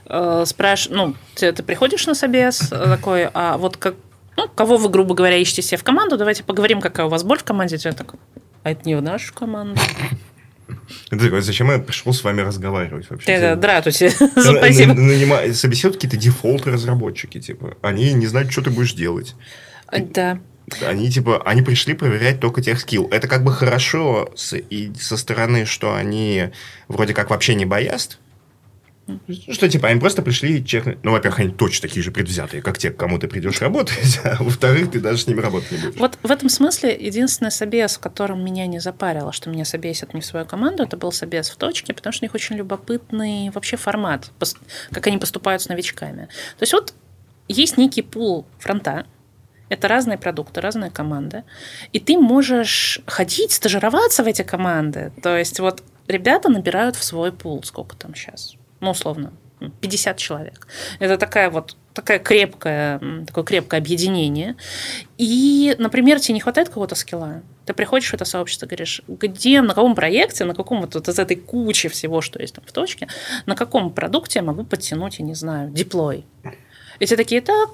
э, спрашиваешь, ну, ты, ты приходишь на собес э, такой, а вот как, ну, кого вы, грубо говоря, ищете себе в команду, давайте поговорим, какая у вас боль в команде. Я такой, а это не в нашу команду. Ты такой, зачем я пришел с вами разговаривать вообще? Ты дратуйте. На- Спасибо. на- нанима- Собеседуют какие-то дефолт-разработчики, типа. Они не знают, что ты будешь делать. Да. Они, типа, они пришли проверять только тех скилл. Это как бы хорошо с- и со стороны, что они вроде как вообще не бояст. Ну, Что, типа, они просто пришли чекнуть. Ну, во-первых, они точно такие же предвзятые, как те, к кому ты придешь работать. А во-вторых, ты даже с ними работать не будешь. Вот в этом смысле единственный собес, в котором меня не запарило, что меня собесят не в свою команду, это был собес в точке, потому что у них очень любопытный вообще формат, как они поступают с новичками. То есть вот есть некий пул фронта, это разные продукты, разные команды, и ты можешь ходить, стажироваться в эти команды. То есть вот ребята набирают в свой пул, сколько там сейчас, ну, условно, 50 человек. Это такая вот такая крепкая, такое крепкое объединение. И, например, тебе не хватает какого-то скилла. Ты приходишь в это сообщество, говоришь, где, на каком проекте, на каком вот, вот из этой кучи всего, что есть там в точке, на каком продукте я могу подтянуть, я не знаю, диплой. И все такие, так,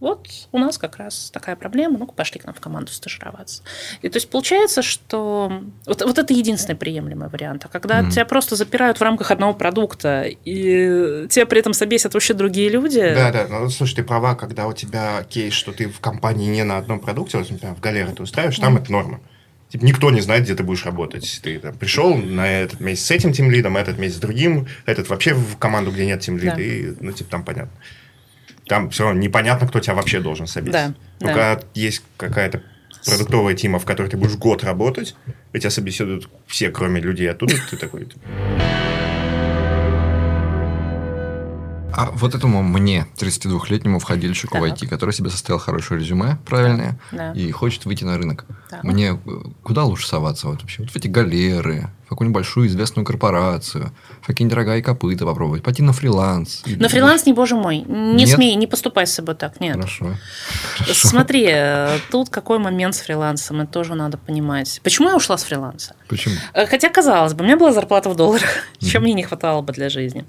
вот у нас как раз такая проблема, ну пошли к нам в команду стажироваться. И то есть получается, что вот, вот это единственный приемлемый вариант. А когда Мгм. тебя просто запирают в рамках одного продукта, и тебя при этом собесят вообще другие люди, Да, да, ну, слушай, ты права, когда у тебя кейс, что ты в компании не на одном продукте, вот, например, в галеры ты устраиваешь, там это норма. Типа, никто не знает, где ты будешь работать. Ты там, пришел на этот месяц с этим тимлидом, этот месяц с другим, этот вообще в команду, где нет тимлида, Да. и, ну, типа, там понятно. Там все равно непонятно, кто тебя вообще должен собесить. Да, Но да. когда есть какая-то продуктовая тима, в которой ты будешь год работать, и тебя собеседуют все, кроме людей оттуда, ты такой... А вот этому мне, 32-летнему входильщику в Так. IT, который себе составил хорошее резюме, правильное, Да. и хочет выйти на рынок. Так. Мне э, куда лучше соваться вот вообще? Вот в эти галеры, в какую-нибудь большую известную корпорацию, в какие-нибудь дорогие копыта попробовать, пойти на фриланс. На фриланс не, боже мой, не Нет? смей, не поступай с собой так, нет. Хорошо. Смотри, э, тут какой момент с фрилансом, это тоже надо понимать. Почему я ушла с фриланса? Почему? Э, Хотя, казалось бы, у меня была зарплата в долларах, чем мне не хватало бы для жизни.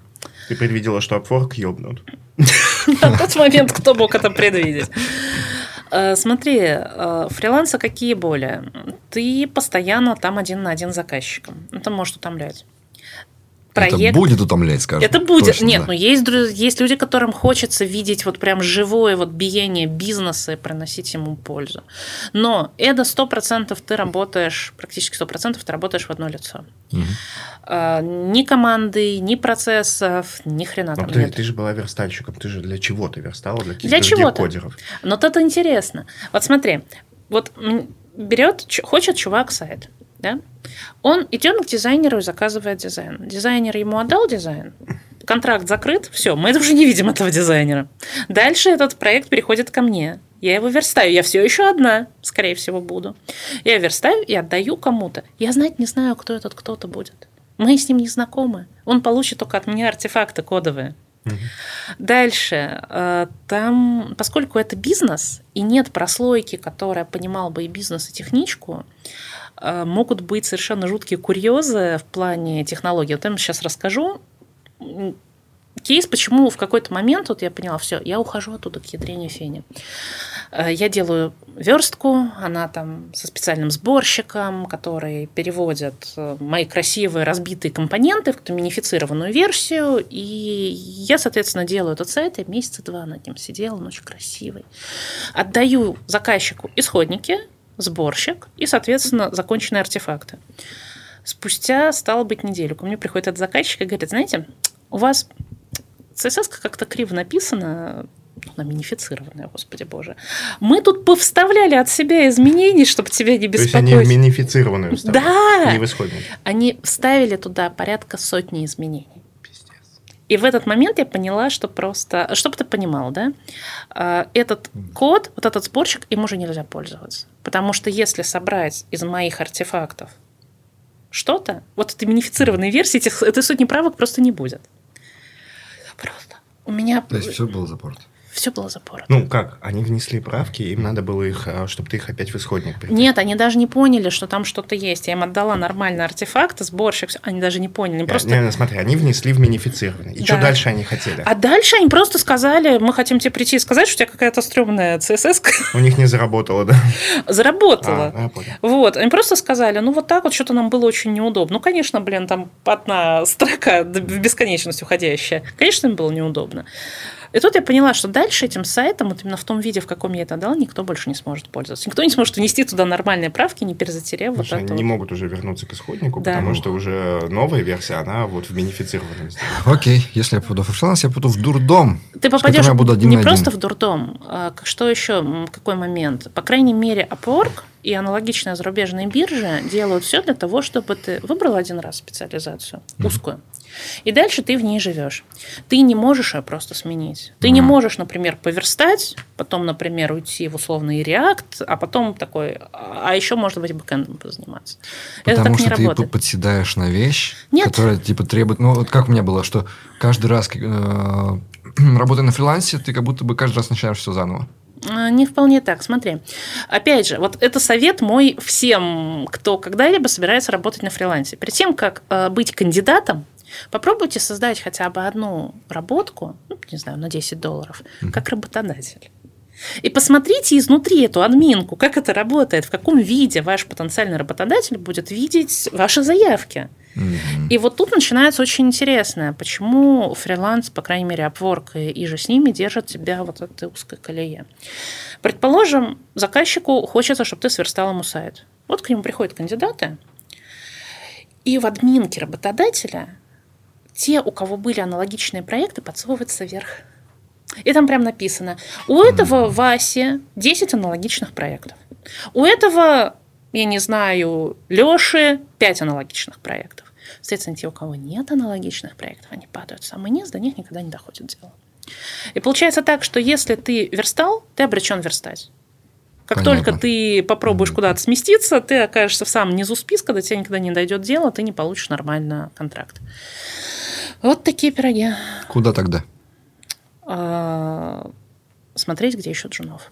Ты предвидела, что Upwork ёбнут. На тот момент кто мог это предвидеть? Э, Смотри, э, фрилансы какие боли? Ты постоянно там один на один с заказчиком. Это может утомлять. Это будет утомлять, скажем. Это будет. Точно, Нет, да. ну есть, есть люди, которым хочется видеть вот прям живое вот биение бизнеса и приносить ему пользу. Но это сто процентов ты работаешь, практически сто процентов ты работаешь в одно лицо. А, ни команды, ни процессов, ни хрена Ну, там подожди, нет. ты же была верстальщиком, ты же для чего ты верстала? Для, Для чего-то. кодеров. Но это интересно. Вот смотри, вот берет, хочет чувак сайт, да? Он идет к дизайнеру и заказывает дизайн. Дизайнер ему отдал дизайн, контракт закрыт, все, мы уже не видим этого дизайнера. Дальше этот проект переходит ко мне. Я его верстаю, я все еще одна, скорее всего, буду. Я верстаю и отдаю кому-то. Я знать не знаю, кто этот кто-то будет. Мы с ним не знакомы. Он получит только от меня артефакты кодовые. Дальше, э, там, поскольку это бизнес, и нет прослойки, которая понимала бы и бизнес, и техничку, могут быть совершенно жуткие курьезы в плане технологий. Вот я вам сейчас расскажу. Кейс, почему в какой-то момент, вот я поняла, все, я ухожу оттуда к ядрене фени. Э, Я делаю верстку, она там со специальным сборщиком, который переводит э, мои красивые разбитые компоненты в какую-то минифицированную версию, и я, соответственно, делаю этот сайт, и месяца два над ним сидела, он очень красивый. Отдаю заказчику исходники, сборщик и, соответственно, законченные артефакты. Спустя, стало быть, неделю ко мне приходит этот заказчик и говорит, знаете, у вас CSS как-то криво написано, ну, она минифицированная, господи боже. Мы тут повставляли от себя изменений, чтобы тебя не То есть они беспокоить. минифицированную вставили, Да! Не в исходник. Они вставили туда порядка сотни изменений. И в этот момент я поняла, что просто... Чтобы ты понимал, да? а, Этот код, вот этот сборщик, им уже нельзя пользоваться. Потому что если собрать из моих артефактов что-то, вот этой минифицированной версии, этих, этой сотни правок просто не будет. Просто. У меня То есть все было запорото. Все было запорото. Ну как, они внесли правки, им надо было их, а, чтобы ты их опять в исходник привел. Нет, они даже не поняли, что там что-то есть. Я им отдала нормальный артефакт, сборщик, они даже не поняли. Не, просто... не, смотри, они внесли в минифицированный. И Да. что дальше они хотели? А дальше они просто сказали, мы хотим тебе прийти и сказать, что у тебя какая-то стрёмная CSS У них не заработало, да? заработала. А, понял. Вот, они просто сказали, ну вот так вот что-то нам было очень неудобно. Ну, конечно, блин, там одна строка в бесконечность уходящая. Конечно, им было неудобно. И тут я поняла, что дальше этим сайтом, вот именно в том виде, в каком я это дал, никто больше не сможет пользоваться. Никто не сможет внести туда нормальные правки, не перезатерев вот Слушай, это они не вот. могут уже вернуться к исходнику, Да. потому что уже новая версия, она вот в минифицированном сделана. Окей, если я попаду в фриланс, я попаду в дурдом. Ты попадешь я буду один не один. просто в дурдом, а что еще, какой момент? По крайней мере, Upwork и аналогичные зарубежные биржи делают все для того, чтобы ты выбрал один раз специализацию узкую, и дальше ты в ней живешь. Ты не можешь ее просто сменить. Ты не можешь, например, поверстать, потом, например, уйти в условный React, а потом такой, а еще, может быть, бэкэндом позаниматься. Это Потому так не что ты работает. подседаешь на вещь, Нет. которая типа требует... Ну, вот как у меня было, что каждый раз, э, работая на фрилансе, ты как будто бы каждый раз начинаешь все заново. А, Не вполне так, смотри. Опять же, вот это совет мой всем, кто когда-либо собирается работать на фрилансе. Перед тем, как э, быть кандидатом, попробуйте создать хотя бы одну работку, ну, не знаю, на 10 долларов, как работодатель. И посмотрите изнутри эту админку, как это работает, в каком виде ваш потенциальный работодатель будет видеть ваши заявки. Мгм. И вот тут начинается очень интересное, почему фриланс, по крайней мере, Upwork и, и же с ними держат тебя вот этой узкой колее. Предположим, заказчику хочется, чтобы ты сверстал ему сайт. Вот к нему приходят кандидаты, и в админке работодателя те, у кого были аналогичные проекты, подсовываются вверх. И там прям написано, у этого Васи 10 аналогичных проектов. У этого, я не знаю, Леши 5 аналогичных проектов. Соответственно, те, у кого нет аналогичных проектов, они падают в самый низ, до них никогда не доходит дело. И получается так, что если ты верстал, ты обречен верстать. Как Понятно. только ты попробуешь куда-то сместиться, ты окажешься в самом низу списка, до тебя никогда не дойдет дело, ты не получишь нормально контракт. Вот такие пироги. Куда тогда? А, смотреть, где ищут джунов.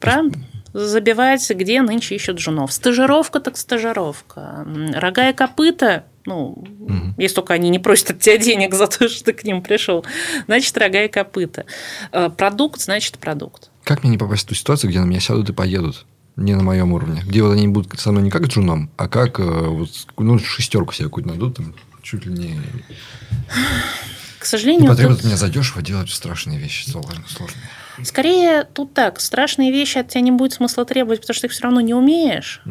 Правда? Забивать, где нынче ищут джунов. Стажировка так стажировка. Рога и копыта, ну, если только они не просят от тебя денег за то, что ты к ним пришел, значит, рога и копыта. А, Продукт, значит, продукт. Как мне не попасть в ту ситуацию, где на меня сядут и поедут? Не на моем уровне. Где вот они будут со мной не как джуном, а как э, вот, ну, шестерку себе какую-то найдут, там, чуть ли не... К сожалению, потребуют тут- от меня задешево делать страшные вещи, сложные. сложные. скорее тут так. Страшные вещи от тебя не будет смысла требовать, потому что ты их все равно не умеешь.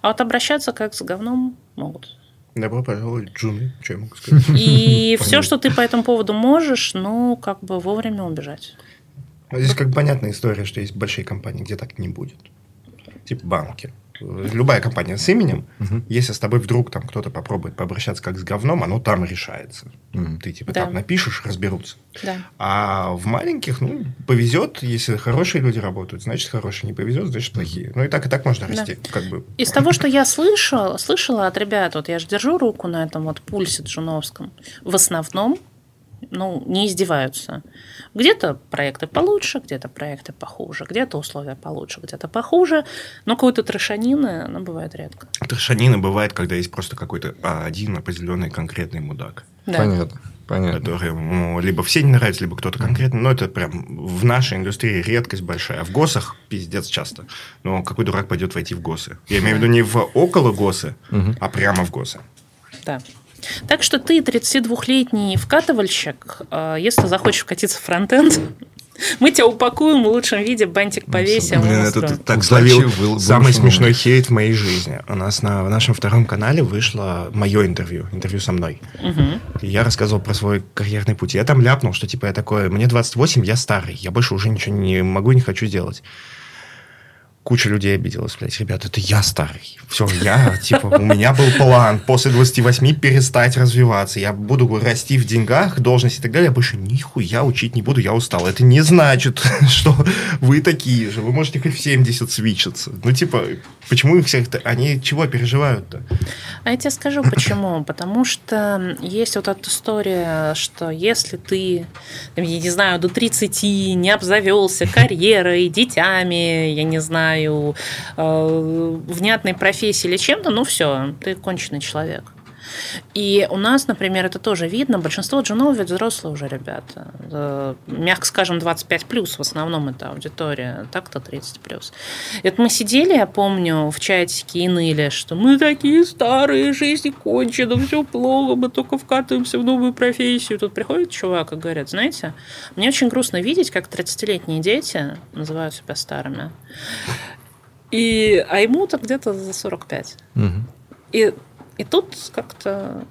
А вот обращаться как с говном могут. Добро пожаловать, Джуны. Что я могу сказать? И все, что ты по этому поводу можешь, ну, как бы вовремя убежать. Здесь как понятная история, что есть большие компании, где так не будет. Типа банки. Любая компания с именем, если с тобой вдруг там кто-то попробует пообращаться как с говном, оно там решается. Мгм. Ты типа Да. там напишешь, разберутся. Да. А в маленьких, ну, повезет, если хорошие люди работают, значит хорошие, не повезет, значит плохие. Ну и так и так можно Да. расти, как бы. Из того, что я слышала, слышала от ребят, вот я же держу руку на этом вот пульсе джуновском, в основном, ну, не издеваются. Где-то проекты получше, где-то проекты похуже, где-то условия получше, где-то похуже, но какой-то трешанины, она бывает редко. Трешанина бывает, когда есть просто какой-то а, один определенный конкретный мудак. Да. Понятно. Понятно. который ну, либо все не нравятся, либо кто-то конкретно. Но это прям в нашей индустрии редкость большая. А в ГОСах пиздец часто. Но какой дурак пойдет войти в ГОСы? Я имею в виду не в около ГОСы, а прямо в ГОСы. Да. Так что ты 32-летний вкатывальщик, э, если захочешь вкатиться в фронтенд, мы тебя упакуем в лучшем виде, бантик повесим. Блин, это ты так словил был- самый смешной хейт в моей жизни. У нас на нашем втором канале вышло мое интервью, интервью со мной. Я рассказывал про свой карьерный путь. Я там ляпнул, что типа я такой, мне 28, я старый, я больше уже ничего не могу и не хочу делать. Куча людей обиделась, блядь, ребята, это я старый. Все, я, типа, у меня был план после 28 перестать развиваться. Я буду расти в деньгах, должности и так далее. Я больше нихуя учить не буду, я устал. Это не значит, что вы такие же. Вы можете хоть в 70 свичиться. Ну, типа, почему их всех... Они чего переживают-то? А я тебе скажу почему. Потому что есть вот эта история, что если ты, я не знаю, до 30 не обзавелся карьерой, детьми, я не знаю, э, внятной профессией или чем-то, ну все, ты конченый человек. И у нас, например, это тоже видно. Большинство джунов ведь взрослые уже ребята. Э, Мягко скажем, 25 плюс в основном это аудитория, так-то 30 плюс. Это мы сидели, я помню, в чатике и ныли, что мы такие старые, жизнь кончена, все плохо, мы только вкатываемся в новую профессию. Тут приходит чувак и говорит, знаете, мне очень грустно видеть, как 30-летние дети называют себя старыми. И, а ему-то где-то за 45. Мгм. И, и тут как-то...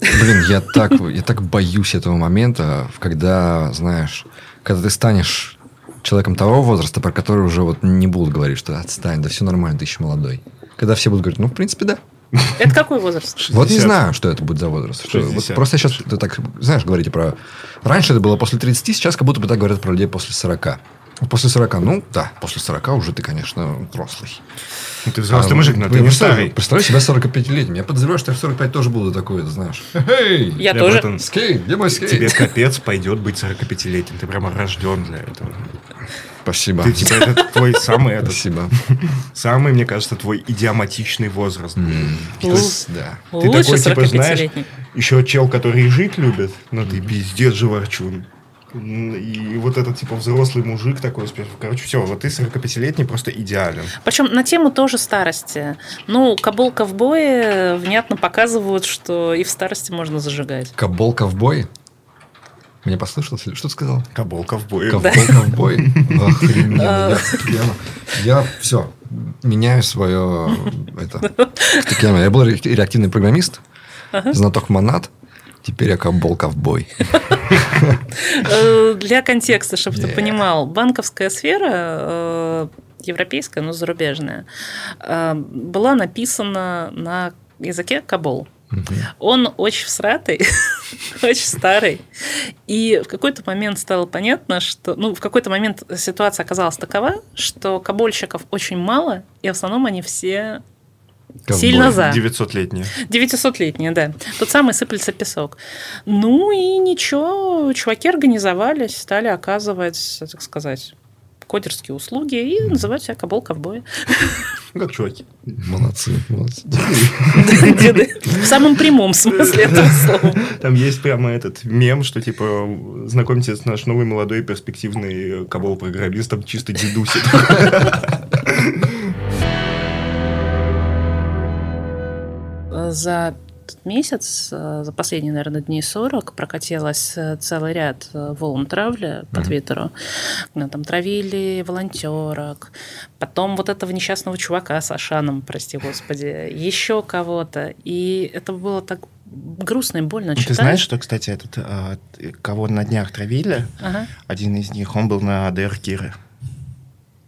Блин, я так, я так боюсь этого момента, когда, знаешь, когда ты станешь человеком того возраста, про который уже вот не будут говорить, что отстань, да все нормально, ты еще молодой. Когда все будут говорить, ну, в принципе, да. Это какой возраст? Вот не 60. знаю, что это будет за возраст. Что- вот 60. просто сейчас ты так, знаешь, говорите про... Раньше это было после 30, сейчас как будто бы так говорят про людей после 40. После 40, ну да, после 40 уже ты, конечно, взрослый. Ну, ты взрослый А, мужик, но ну, ты я не старый. Представляю себя 45-летним. Я подозреваю, что я в 45 тоже буду такой, знаешь. Эй, Я Для тоже. этого скейт, где мой скейт? Тебе капец пойдет быть 45-летним. Ты прямо рожден для этого. Спасибо. Ты, типа, это твой самый, этот, Спасибо. самый, мне кажется, твой идиоматичный возраст. Лу- то есть, Да. Ты Лучше такой, типа, знаешь, 45-летний. еще чел, который жить любит, но ты пиздец же ворчун. И вот этот, типа, взрослый мужик такой, короче, все, вот ты 45-летний просто идеален. Причем на тему тоже старости. Ну, кабул ковбои внятно показывают, что и в старости можно зажигать. Кабол ковбой. Мне послышалось? или Что ты сказал? Кабол ковбой. Ковбой ковбой. Охрененно. Я прямо- Я все. Меняю свое... Это, я, был ре- реактивный программист, знаток монад. Теперь я кабол ковбой. Э, Для контекста, чтобы ты понимал, банковская сфера э, европейская, но зарубежная, э, была написана на языке кабол. Он очень всратый, очень старый. И в какой-то момент стало понятно, что... Ну, в какой-то момент ситуация оказалась такова, что кабольщиков очень мало, и в основном они все Ковбой. сильно за. 900-летние. 900-летние, да. Тот самый сыплется песок. Ну и ничего, чуваки организовались, стали оказывать, так сказать, кодерские услуги и называют себя кабол ковбоя. Ну, как чуваки. Молодцы, молодцы. Деды. В самом прямом смысле этого слова. Там есть прямо этот мем, что типа знакомьтесь, наш новый молодой перспективный кабол-программист, там чисто дедусит. За месяц, э, за последние, наверное, дней 40 прокатилась э, целый ряд э, волн травли по Твиттеру. Когда Там травили волонтерок, потом вот этого несчастного чувака с Ашаном, прости господи, еще кого-то. И это было так грустно и больно Ты читать. знаешь, что, кстати, этот, кого на днях травили, Ага. один из них, он был на ДР Киры.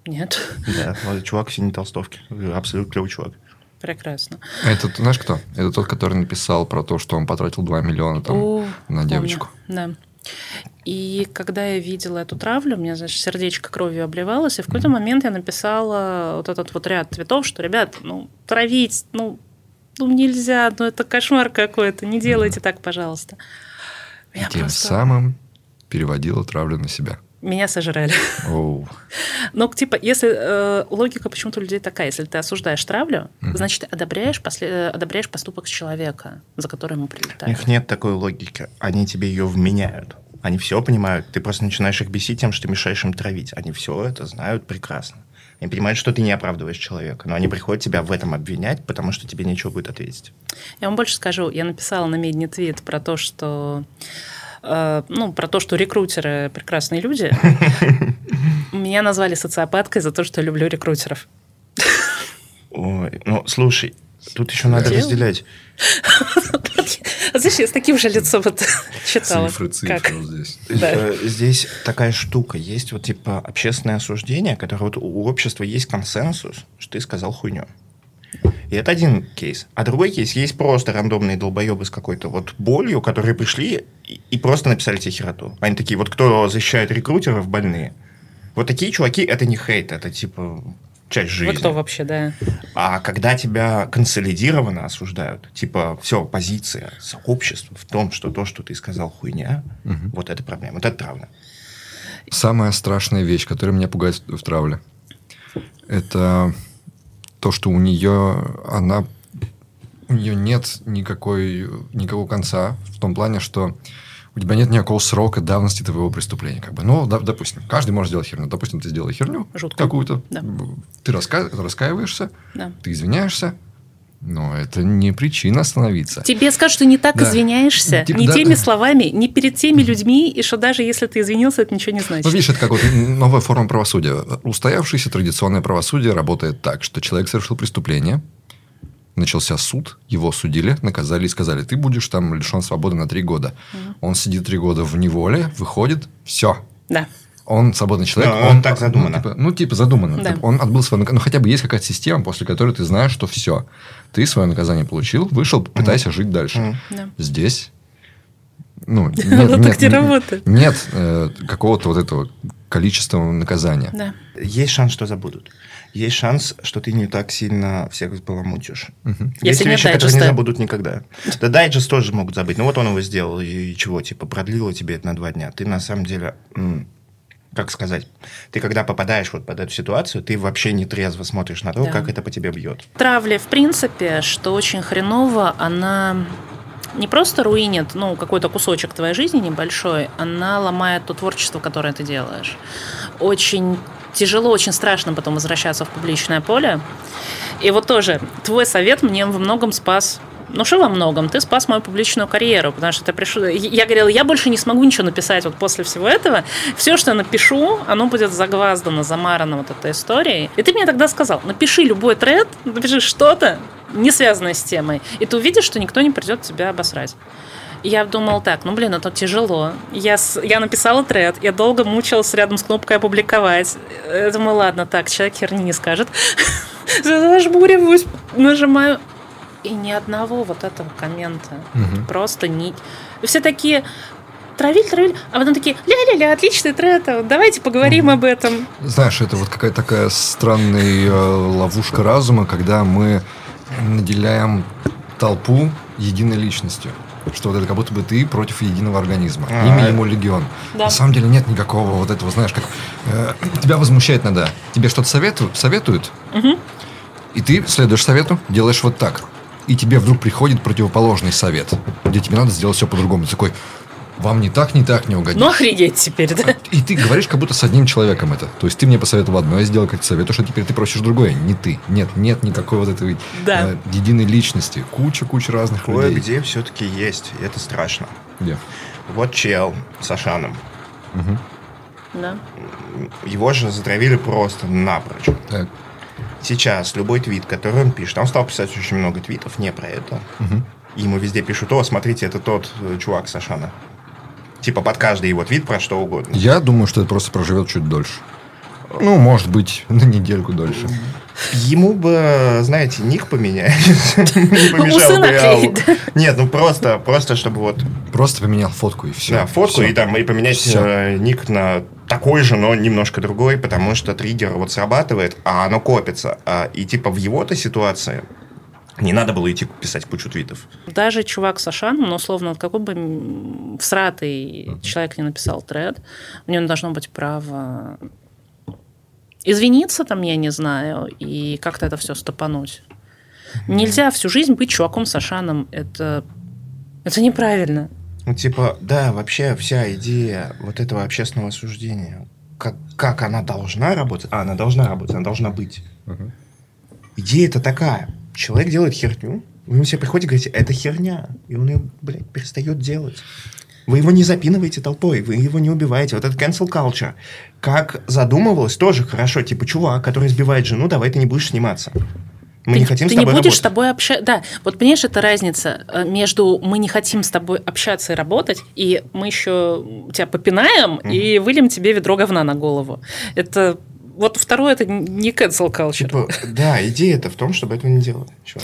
Нет, Да, чувак в синей толстовке. Абсолютно клевый чувак. Прекрасно. Это ты знаешь кто? Это тот, который написал про то, что он потратил 2 миллиона там О, на помню. девочку. Да. И когда я видела эту травлю, у меня, значит, сердечко кровью обливалось, и в какой-то момент я написала вот этот вот ряд цветов, что, ребят, ну, травить, ну, ну нельзя, ну, это кошмар какой-то, не делайте так, пожалуйста. Меня Тем просто- самым переводила травлю на себя. Меня сожрали. Оу. Ну, типа, если э, логика почему-то у людей такая, если ты осуждаешь травлю, Мгм. значит, ты одобряешь, после- э, одобряешь поступок человека, за который ему У прилетает. них нет такой логики. Они тебе ее вменяют. Они все понимают. Ты просто начинаешь их бесить тем, что мешаешь им травить. Они все это знают прекрасно. Они понимают, что ты не оправдываешь человека. Но они приходят тебя в этом обвинять, потому что тебе нечего будет ответить. Я вам больше скажу, я написала на медне твит про то, что ну, про то, что рекрутеры прекрасные люди. Меня назвали социопаткой за то, что я люблю рекрутеров. Ой, ну, слушай, тут еще надо Дело. разделять. Знаешь, я с таким же лицом это читала. Цифры, цифры Как? вот здесь. Да. Э, Здесь такая штука. Есть вот типа общественное осуждение, которое вот у общества есть консенсус, что ты сказал хуйню. И это один кейс. А другой кейс, есть просто рандомные долбоебы с какой-то вот болью, которые пришли и, и просто написали тебе хероту. Они такие, вот кто защищает рекрутеров, больные. Вот такие чуваки, это не хейт, это типа часть жизни. Вы кто вообще, да? А когда тебя консолидированно осуждают, типа, все, позиция сообщества в том, что то, что ты сказал, хуйня, Мгм. вот это проблема, вот это травля. Самая страшная вещь, которая меня пугает в травле, это то, что у нее она у нее нет никакой никакого конца в том плане, что у тебя нет никакого срока давности твоего преступления. Как бы. Ну, да- допустим, каждый может сделать херню. Допустим, ты сделал херню Жутко. какую-то. Да. Ты раска- раскаиваешься, Да. ты извиняешься, но это не причина остановиться. Тебе скажут, что не так Да. извиняешься, Типа, не да. теми словами, не перед теми людьми, и что даже если ты извинился, это ничего не значит. Ну, видишь, это как вот новая форма правосудия. Устоявшееся традиционное правосудие работает так, что человек совершил преступление, начался суд, его судили, наказали и сказали, ты будешь там лишен свободы на три года. Он сидит три года в неволе, выходит, все. Да. Он свободный человек. Да, он так задумано. Ну, типа, ну, типа задумано. Да. Типа, он отбыл свое наказание. Ну, хотя бы есть какая-то система, после которой ты знаешь, что все. Ты свое наказание получил, вышел, пытайся жить дальше. Да. Здесь ну, нет, Оно нет, так не работает. нет, э, какого-то вот этого количества наказания. Да. Есть шанс, что забудут. Есть шанс, что ты не так сильно всех взбаламутишь. Мгм. Если Есть вещи, которые не дайджеста. забудут никогда. Да дайджест тоже могут забыть. Ну вот он его сделал, и чего, типа, продлило тебе это на два дня. Ты на самом деле, м, как сказать, ты когда попадаешь вот под эту ситуацию, ты вообще не трезво смотришь на то, Да. как это по тебе бьет. Травля, в принципе, что очень хреново, она не просто руинит ну, какой-то кусочек твоей жизни небольшой, она ломает то творчество, которое ты делаешь. Очень тяжело, очень страшно потом возвращаться в публичное поле. И вот тоже твой совет мне во многом спас ну что во многом? Ты спас мою публичную карьеру, потому что ты пришел... Я говорила, я больше не смогу ничего написать вот после всего этого. Все, что я напишу, оно будет загваздано, замарано вот этой историей. И ты мне тогда сказал, напиши любой тред, напиши что-то, не связанное с темой, и ты увидишь, что никто не придет тебя обосрать. Я думал так, ну блин, это тяжело. Я, с- я написала тред, я долго мучилась рядом с кнопкой «Опубликовать». Я думаю, ладно, так, человек херни не скажет. Зажмуриваюсь, нажимаю И ни одного вот этого коммента. Мгм. Просто не... Все такие травили, травили, а потом такие, ля-ля-ля, отличный тред, а давайте поговорим об этом. Знаешь, это вот какая-то такая странная э, ловушка разума, когда мы наделяем толпу единой личностью. Что вот это как будто бы ты против единого организма. А, Имя ему легион. Да. На самом деле нет никакого вот этого, знаешь, как э, тебя возмущает надо. Тебе что-то советуют, советуют, Мгм. и ты следуешь совету, делаешь вот так. И тебе вдруг приходит противоположный совет, где тебе надо сделать все по-другому. Ты такой, вам не так, не так не угодишь. Ну, охренеть теперь, да? И ты говоришь как будто с одним человеком это. То есть ты мне посоветовал одно, я сделал как совет, что теперь ты просишь другое. Не ты. Нет, нет никакой вот этой Да. э, единой личности. Куча-куча разных людей. Кое-где все-таки есть, и это страшно. Где? Вот чел с Ашаном. Мгм. Да. Его же затравили просто напрочь. Так. Сейчас любой твит, который он пишет, он стал писать очень много твитов не про это. Мгм. И ему везде пишут, о, смотрите, это тот э, чувак с Ашана. Типа под каждый его твит про что угодно. Я думаю, что это просто проживет чуть дольше. Ну, может быть, на недельку дольше. Ему бы, знаете, ник поменять. Не Усы помешало бы да? Нет, ну просто, просто чтобы вот, Просто поменял фотку и все. да, фотку и там и поменять э, ник на такой же, но немножко другой, потому что триггер вот срабатывает, а оно копится. А, И типа в его-то ситуации не надо было идти писать кучу твитов. Даже чувак с Ашаном, ну, условно, какой бы всратый человек не написал тред, у него должно быть право извиниться там, я не знаю, и как-то это все стопануть. Нельзя всю жизнь быть чуваком с Ашаном. Это, это неправильно. Ну, типа, да, вообще вся идея вот этого общественного осуждения, как, как она должна работать, а, она должна работать, она должна быть. Мгм. Идея-то такая. Человек делает херню, вы ему себе приходите и говорите, это херня, и он ее, блядь, перестает делать. Вы его не запинываете толпой, вы его не убиваете. Вот это cancel culture. Как задумывалось, тоже хорошо. Типа, чувак, который избивает жену, давай ты не будешь сниматься. Мы ты, не хотим ты с тобой не будешь с работать. тобой общаться. Да, вот понимаешь, это разница э, между мы не хотим с тобой общаться и работать, и мы еще тебя попинаем и выльем тебе ведро говна на голову. Это вот второе это не cancel culture. Типа, да, идея-то в том, чтобы этого не делать. Чего?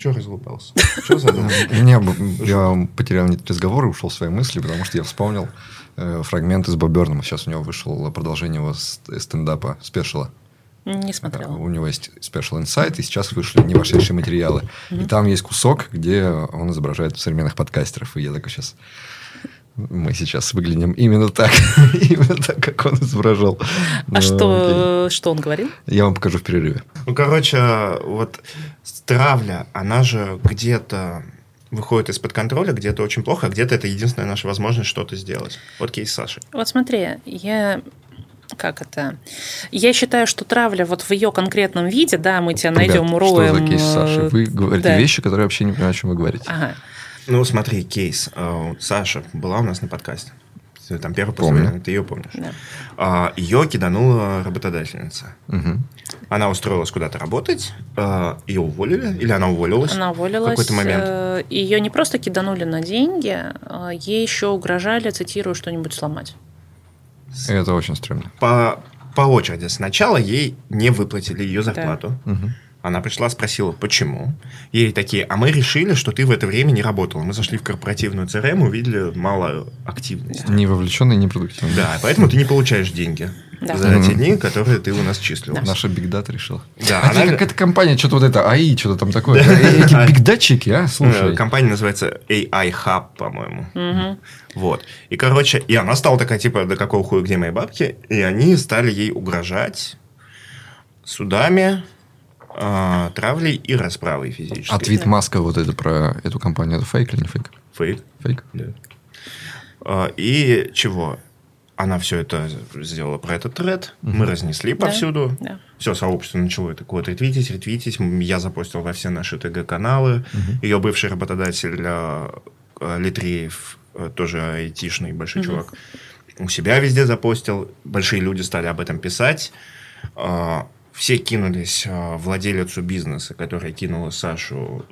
Чего разлупался? Что задумал? Я потерял нить разговора и ушел в свои мысли, потому что я вспомнил э, фрагмент из Боб Бёрнама. Сейчас у него вышло продолжение его ст- стендапа, спешила. Не Э, смотрела. У него есть Special Insight, и сейчас вышли не вошедшие материалы. И там есть кусок, где он изображает современных подкастеров. И я такой сейчас... Мы сейчас выглядим именно так. именно так, как он изображал. А Ну, окей. что, что он говорил? Я вам покажу в перерыве. Ну, короче, вот травля, она же где-то выходит из-под контроля, где-то очень плохо, а где-то это единственная наша возможность что-то сделать. Вот кейс Саши. Вот смотри, я как это? Я считаю, что травля вот в ее конкретном виде, да, мы тебя найдем, Ребят, уроем. Что за кейс э, Саши? Вы говорите да. вещи, которые вообще не понимаю, о чем вы говорите. Ага. Ну, смотри, кейс. Э, Саша была у нас на подкасте. Ты Там первый Помню. позвонил, ты ее помнишь. Да. А, Ее киданула работодательница. Мгм. Она устроилась куда-то работать, э, ее уволили, или она уволилась Она уволилась. в какой-то момент. э, Ее не просто киданули на деньги, а ей еще угрожали, цитирую, что-нибудь сломать. Это очень стрёмно. По, по очереди. Сначала ей не выплатили ее зарплату. Мгм. Она пришла, спросила, почему. Ей такие, а мы решили, что ты в это время не работала. Мы зашли в корпоративную CRM, увидели мало активности. Не вовлеченный, не продуктивный. Да, поэтому ты не получаешь деньги Да. за те Мгм. дни, которые ты у нас числил. Да. Наша Data решила. Да, А она- какая-то компания, что-то вот это, АИ, что-то там такое. Э, Эти бигдатчики, а, Э, слушай. Компания называется AI Hub, по-моему. Мгм. Вот. И, короче, и она стала такая, типа, да какого хуя, где мои бабки? И они стали ей угрожать судами, а, травлей и расправой физической. А твит Маска вот это про эту компанию, это фейк или не фейк? Фейк. Фейк? Да. А, И чего? Она все это сделала про этот тред. Мы разнесли повсюду. Да. Все сообщество начало это вот ретвитить, ретвитить. Я запостил во все наши ТГ-каналы. Ее бывший работодатель э, э, Литреев, э, тоже айтишный большой чувак, у себя везде запостил. Большие люди стали об этом писать. Все кинулись а, владелицу бизнеса, которая кинула Сашу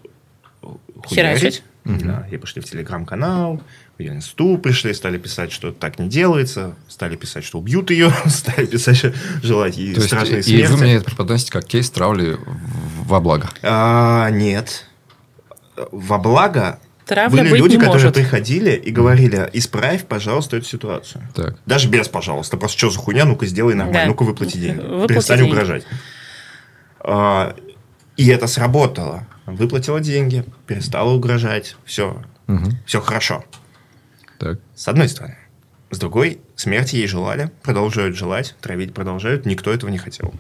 Херачить. хулярить. Да, и пошли в телеграм-канал, в инсту пришли, стали писать, что так не делается, стали писать, что убьют ее, стали писать, что желать ей То есть, страшной и смерти. вы мне это преподносите как кейс травли во благо. А, нет. во благо Травля были люди, которые может. приходили и говорили, исправь, пожалуйста, эту ситуацию. Так. Даже без пожалуйста. Просто что за хуйня, ну-ка сделай нормально, Да. ну-ка выплати деньги. Выплати Перестань деньги. угрожать. А, И это сработало. Выплатила деньги, перестала угрожать. Все, Мгм. все хорошо. Так. С одной стороны. С другой, смерти ей желали, продолжают желать, травить продолжают, никто этого не хотел.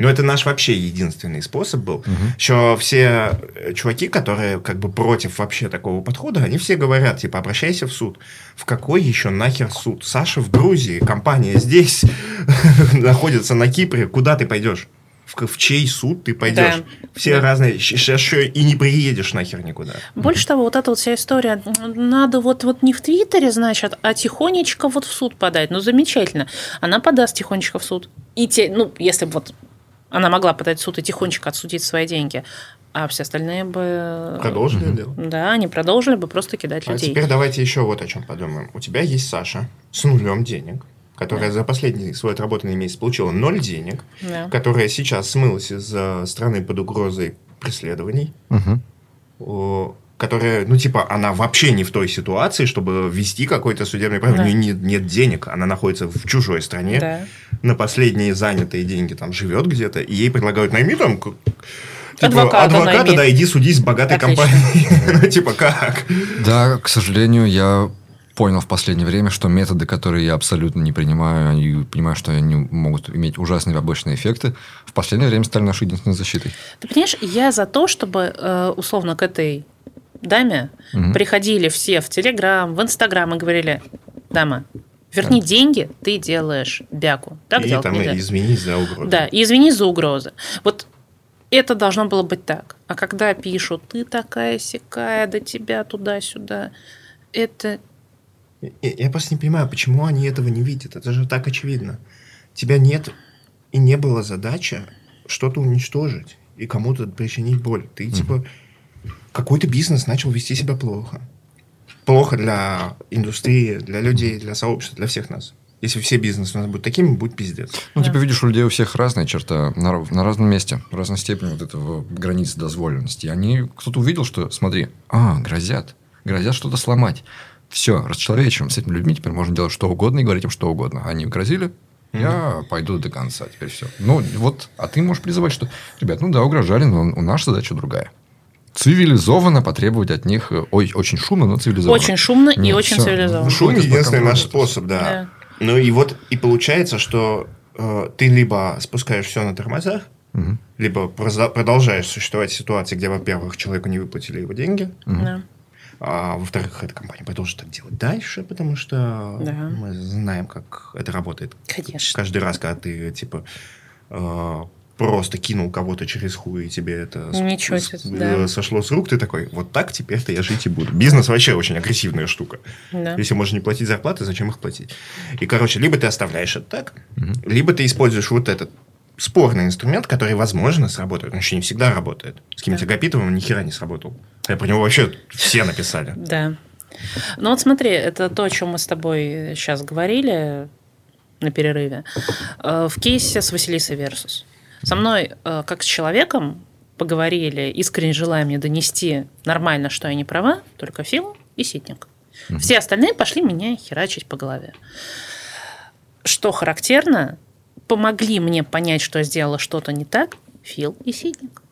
Но это наш вообще единственный способ был. Еще все э, чуваки, которые как бы против вообще такого подхода, они все говорят, типа, обращайся в суд. В какой еще нахер суд? Саша в Грузии, компания здесь находится на Кипре, куда ты пойдешь? В, в чей суд ты пойдешь? Да. Все Да. разные. Сейчас еще и не приедешь нахер никуда. Больше того, вот эта вот вся история, надо вот, вот не в Твиттере, значит, а тихонечко вот в суд подать. Ну, замечательно. Она подаст тихонечко в суд. И те, ну, если бы вот она могла подать в суд и тихонечко отсудить свои деньги, а все остальные бы... Продолжили дело. Да, они продолжили бы просто кидать А людей. теперь давайте еще вот о чем подумаем. У тебя есть Саша с нулем денег, которая за последний свой отработанный месяц получила ноль денег, Да. которая сейчас смылась из страны под угрозой преследований, о, которая, ну, типа, она вообще не в той ситуации, чтобы ввести какой-то судебный правил. Да. У нее нет, нет денег, она находится в чужой стране, Да. На последние занятые деньги там живет где-то, и ей предлагают найми там Типа, Адвоката адвоката, найми. да, иди судись с богатой Отлично. компанией. Ну, типа, как? Да, к сожалению, я понял в последнее время, что методы, которые я абсолютно не принимаю, и понимаю, что они могут иметь ужасные побочные эффекты, в последнее время стали нашей единственной защитой. Ты понимаешь, я за то, чтобы э, условно к этой даме Мгм. приходили все в Телеграм, в Инстаграм и говорили, дама, верни деньги, ты делаешь бяку. Так и делать там нельзя. извинись за угрозу. Да, и извини за угрозы. Вот это должно было быть так. А когда пишут, ты такая сякая, до тебя туда-сюда, это... Я, я просто не понимаю, почему они этого не видят. Это же так очевидно. Тебя нет и не было задача что-то уничтожить и кому-то причинить боль. Ты типа какой-то бизнес начал вести себя плохо. Плохо для индустрии, для людей, для сообщества, для всех нас. Если все бизнесы у нас будут такими, будет пиздец. Ну, Да. типа, видишь, у людей у всех разная черта, на, на разном месте, в разной степени вот этого границы дозволенности. И Они, кто-то увидел, что, смотри, а, грозят, грозят что-то сломать. Все, расчеловечиваем. С этими людьми теперь можно делать что угодно и говорить им что угодно. Они грозили, я пойду до конца, теперь все. Ну, вот, а ты можешь призывать, что, ребят, ну да, угрожали, но у наша задача другая. Цивилизованно потребовать от них, э, ой, очень шумно, но цивилизованно. Очень шумно и Нет, очень всё. цивилизованно. Шум единственный наш способ, да. Ну и вот и получается, что э, ты либо спускаешь все на тормозах, Мгм. либо продолжаешь существовать в ситуации, где, во-первых, человеку не выплатили его деньги, Да. а во-вторых, эта компания продолжит так делать дальше, потому что Да. мы знаем, как это работает. Конечно. Каждый раз, когда ты, типа, э, просто кинул кого-то через хуй, и тебе это Ничего с- себе, э, да. сошло с рук, ты такой, вот так теперь-то я жить и буду. Бизнес вообще очень агрессивная штука. Да. Если можно не платить зарплаты, зачем их платить? И, короче, либо ты оставляешь это так, либо ты используешь вот этот спорный инструмент, который, возможно, сработает. Он еще не всегда работает. С каким-то Агапитовым ни хера не сработал. Я про него вообще все написали. Да. Ну вот смотри, это то, о чем мы с тобой сейчас говорили на перерыве. Э, В кейсе с Василисой Версус. Со мной, э, как с человеком, поговорили, искренне желая мне донести нормально, что я не права, только Фил и Ситник. Все остальные пошли меня херачить по голове. Что характерно, помогли мне понять, что я сделала что-то не так, Фил и Ситник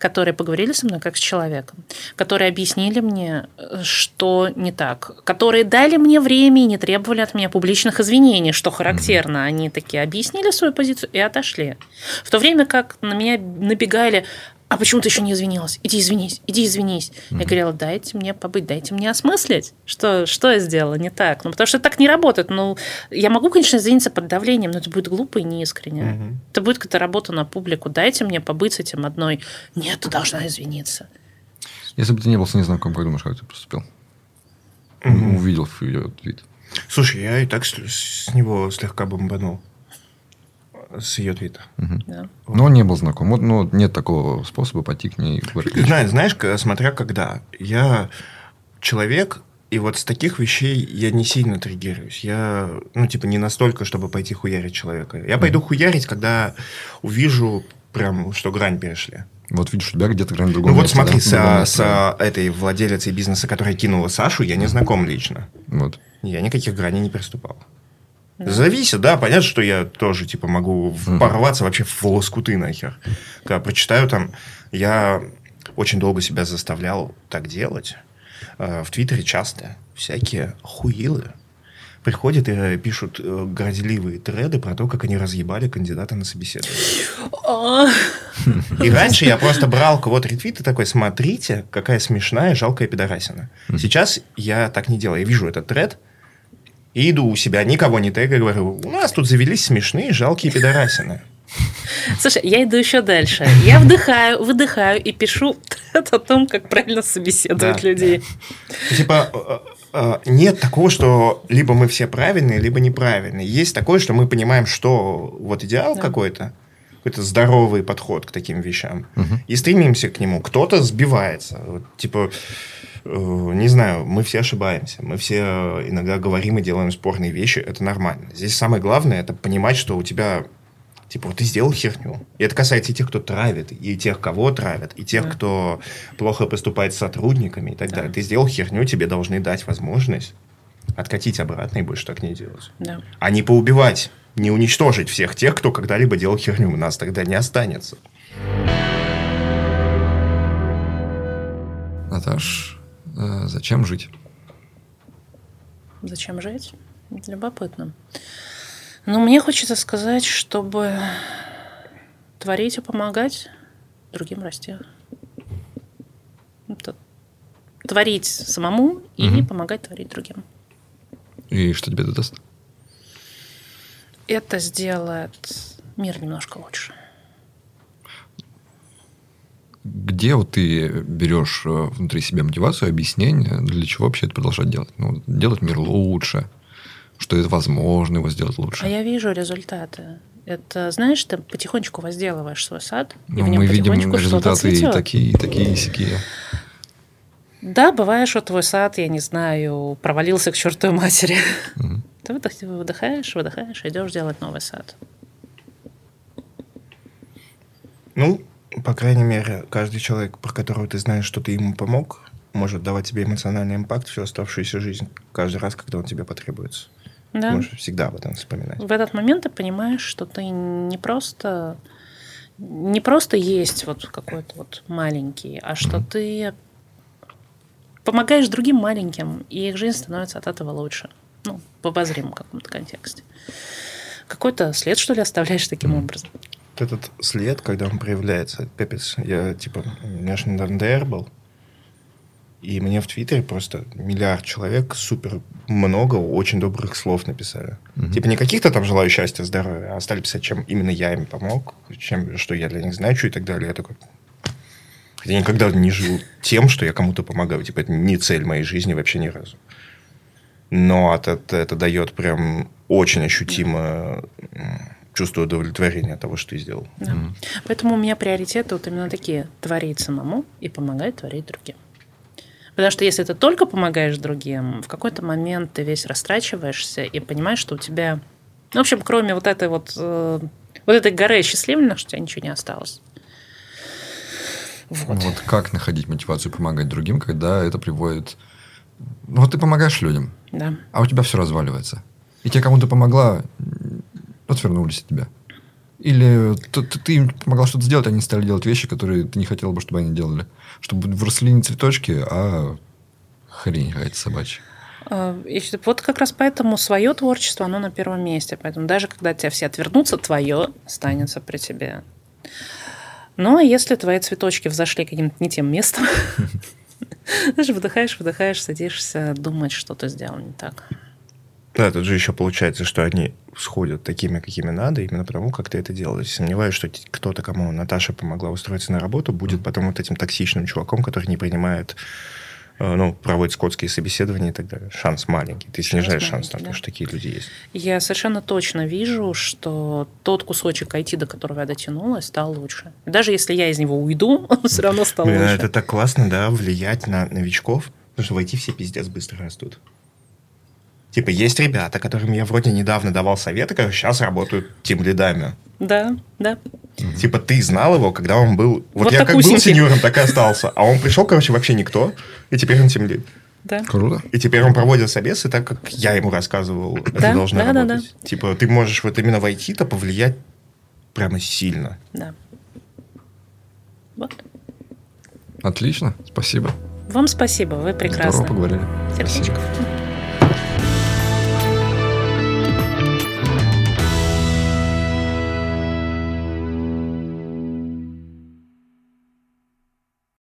которые поговорили со мной как с человеком, которые объяснили мне, э, что не так, которые дали мне время и не требовали от меня публичных извинений, что характерно. Они такие объяснили свою позицию и отошли. В то время как на меня набегали, а почему ты еще не извинилась? Иди извинись, иди извинись. Я говорила, дайте мне побыть, дайте мне осмыслить, что, что я сделала не так. Ну, потому что так не работает. Ну, я могу, конечно, извиниться под давлением, но это будет глупо и неискренне. Мгм. Это будет какая-то работа на публику. Дайте мне побыть с этим одной. Нет, ты должна извиниться. Если бы ты не был с ней знаком, как думаешь, как ты поступил? Увидел ее твит. Слушай, я и так с, с него слегка бомбанул. С ее твита. Да. Но не был знаком. Вот, ну, нет такого способа пойти к ней. Знаешь, знаешь, смотря когда. Я человек, и вот с таких вещей я не сильно триггируюсь. Я, ну, типа, не настолько, чтобы пойти хуярить человека. Я пойду хуярить, когда увижу прям, что грань перешли. Вот видишь, у тебя где-то грань в другом Ну вот месте, смотри, да? с, а, с а, этой владелицей бизнеса, которая кинула Сашу, я не знаком лично. Вот. Я никаких граней не приступал. Зависит, да, понятно, что я тоже, типа, могу порваться вообще в лоскуты нахер. Когда прочитаю там, я очень долго себя заставлял так делать. Э, В Твиттере часто всякие хуилы приходят и э, пишут э, горделивые треды про то, как они разъебали кандидата на собеседование. А, И раньше я просто брал кого-то ретвит и такой, смотрите, какая смешная, жалкая пидорасина. Сейчас я так не делаю. Я вижу этот тред, и иду у себя, никого не тегаю, говорю, у нас тут завелись смешные, жалкие пидорасины. Слушай, я иду еще дальше. Я вдыхаю, выдыхаю и пишу о том, как правильно собеседовать Да. людей. Типа, э, э, нет такого, что либо мы все правильные, либо неправильные. Есть такое, что мы понимаем, что вот идеал Да. какой-то, какой-то здоровый подход к таким вещам, и стремимся к нему. Кто-то сбивается. Вот, типа, э, не знаю, мы все ошибаемся. Мы все э, иногда говорим и делаем спорные вещи. Это нормально. Здесь самое главное, это понимать, что у тебя Типа, вот ты сделал херню. И это касается и тех, кто травит, и тех, кого травят, и тех, Да. кто плохо поступает с сотрудниками и так Да. далее. Ты сделал херню, тебе должны дать возможность откатить обратно и больше так не делать. Да. А не поубивать, не уничтожить всех тех, кто когда-либо делал херню. У нас тогда не останется. Наташ, э, зачем жить? Зачем жить? Любопытно. Но мне хочется сказать, чтобы творить и помогать другим расти. Это творить самому и Мгм. помогать творить другим. И что тебе это даст? Это сделает мир немножко лучше. Где вот ты берешь э, внутри себя мотивацию, объяснение, для чего вообще это продолжать делать? Ну, делать мир лучше, что это возможно его сделать лучше. А я вижу результаты. Это, знаешь, ты потихонечку возделываешь свой сад, и Ну, в нем мы видим результаты и такие, и такие, и сякие. Да, бывает, что твой сад, я не знаю, провалился к чертовой матери. Мгм. Ты выдох- выдыхаешь, выдыхаешь, идешь делать новый сад. Ну, по крайней мере, каждый человек, про которого ты знаешь, что ты ему помог, может давать тебе эмоциональный импакт всю оставшуюся жизнь, каждый раз, когда он тебе потребуется. Да. Можешь всегда об этом вспоминать. В этот момент ты понимаешь, что ты не просто не просто есть вот какой-то вот маленький, а что ты помогаешь другим маленьким, и их жизнь становится от этого лучше. Ну, в обозримом каком-то контексте. Какой-то след, что ли, оставляешь таким образом? Вот этот след, когда он проявляется, капец. Я, типа, у меня же недавно ДР был, и мне в Твиттере просто миллиард человек супер много очень добрых слов написали. Мгм. Типа не каких-то там желаю счастья, здоровья, а стали писать, чем именно я им помог, чем, что я для них значу и так далее. Я такой... Хотя я никогда не жил тем, что я кому-то помогаю. Типа это не цель моей жизни вообще ни разу. Но это, это, это дает прям очень ощутимо чувство удовлетворения от того, что ты сделал. Да. Поэтому у меня приоритеты вот именно такие. Творить самому и помогать творить другим. Потому что если ты только помогаешь другим, в какой-то момент ты весь растрачиваешься и понимаешь, что у тебя... Ну, в общем, кроме вот этой вот, э, вот этой горы счастливленных, что у тебя ничего не осталось. Вот. Вот как находить мотивацию помогать другим, когда это приводит... Ну, вот ты помогаешь людям, Да. а у тебя все разваливается. И те, кому ты помогла, отвернулись от тебя. Или ты, ты- ты им помогла что-то сделать, они стали делать вещи, которые ты не хотела бы, чтобы они делали. Чтобы выросли не цветочки, а хрень какая-то собачья. А, и вот как раз поэтому свое творчество, оно на первом месте. Поэтому даже когда тебя все отвернутся, твое останется при тебе. Ну, а если твои цветочки взошли каким-то не тем местом, даже выдыхаешь, выдыхаешь, садишься думать, что ты сделал не так. Да, тут же еще получается, что они сходят такими, какими надо, именно потому, как ты это делаешь. Сомневаюсь, что кто-то, кому Наташа помогла устроиться на работу, будет потом вот этим токсичным чуваком, который не принимает, э, ну, проводит скотские собеседования и так далее. Шанс маленький. Ты Шанс снижаешь шанс маленький, на то, да. что такие люди есть. Я совершенно точно вижу, что тот кусочек IT, до которого я дотянулась, стал лучше. Даже если я из него уйду, он все равно стал Блин, а лучше. это так классно, да, влиять на новичков, потому что войти все пиздец быстро растут. Типа, есть ребята, которым я вроде недавно давал советы, которые сейчас работают тем лидами. Да, да. Типа ты знал его, когда он был... Вот, Вот я как был такусенький. сеньором, так и остался. А он пришел, короче, вообще никто. И теперь он тимлид. Да. Круто. И теперь он проводит собесы так, как я ему рассказывал. Это Да, должно да, да, работать. Типа ты можешь вот именно войти-то повлиять прямо сильно. Да. Вот. Отлично. Спасибо. Вам спасибо, вы Здорово прекрасны. поговорили. Сердечко. Спасибо.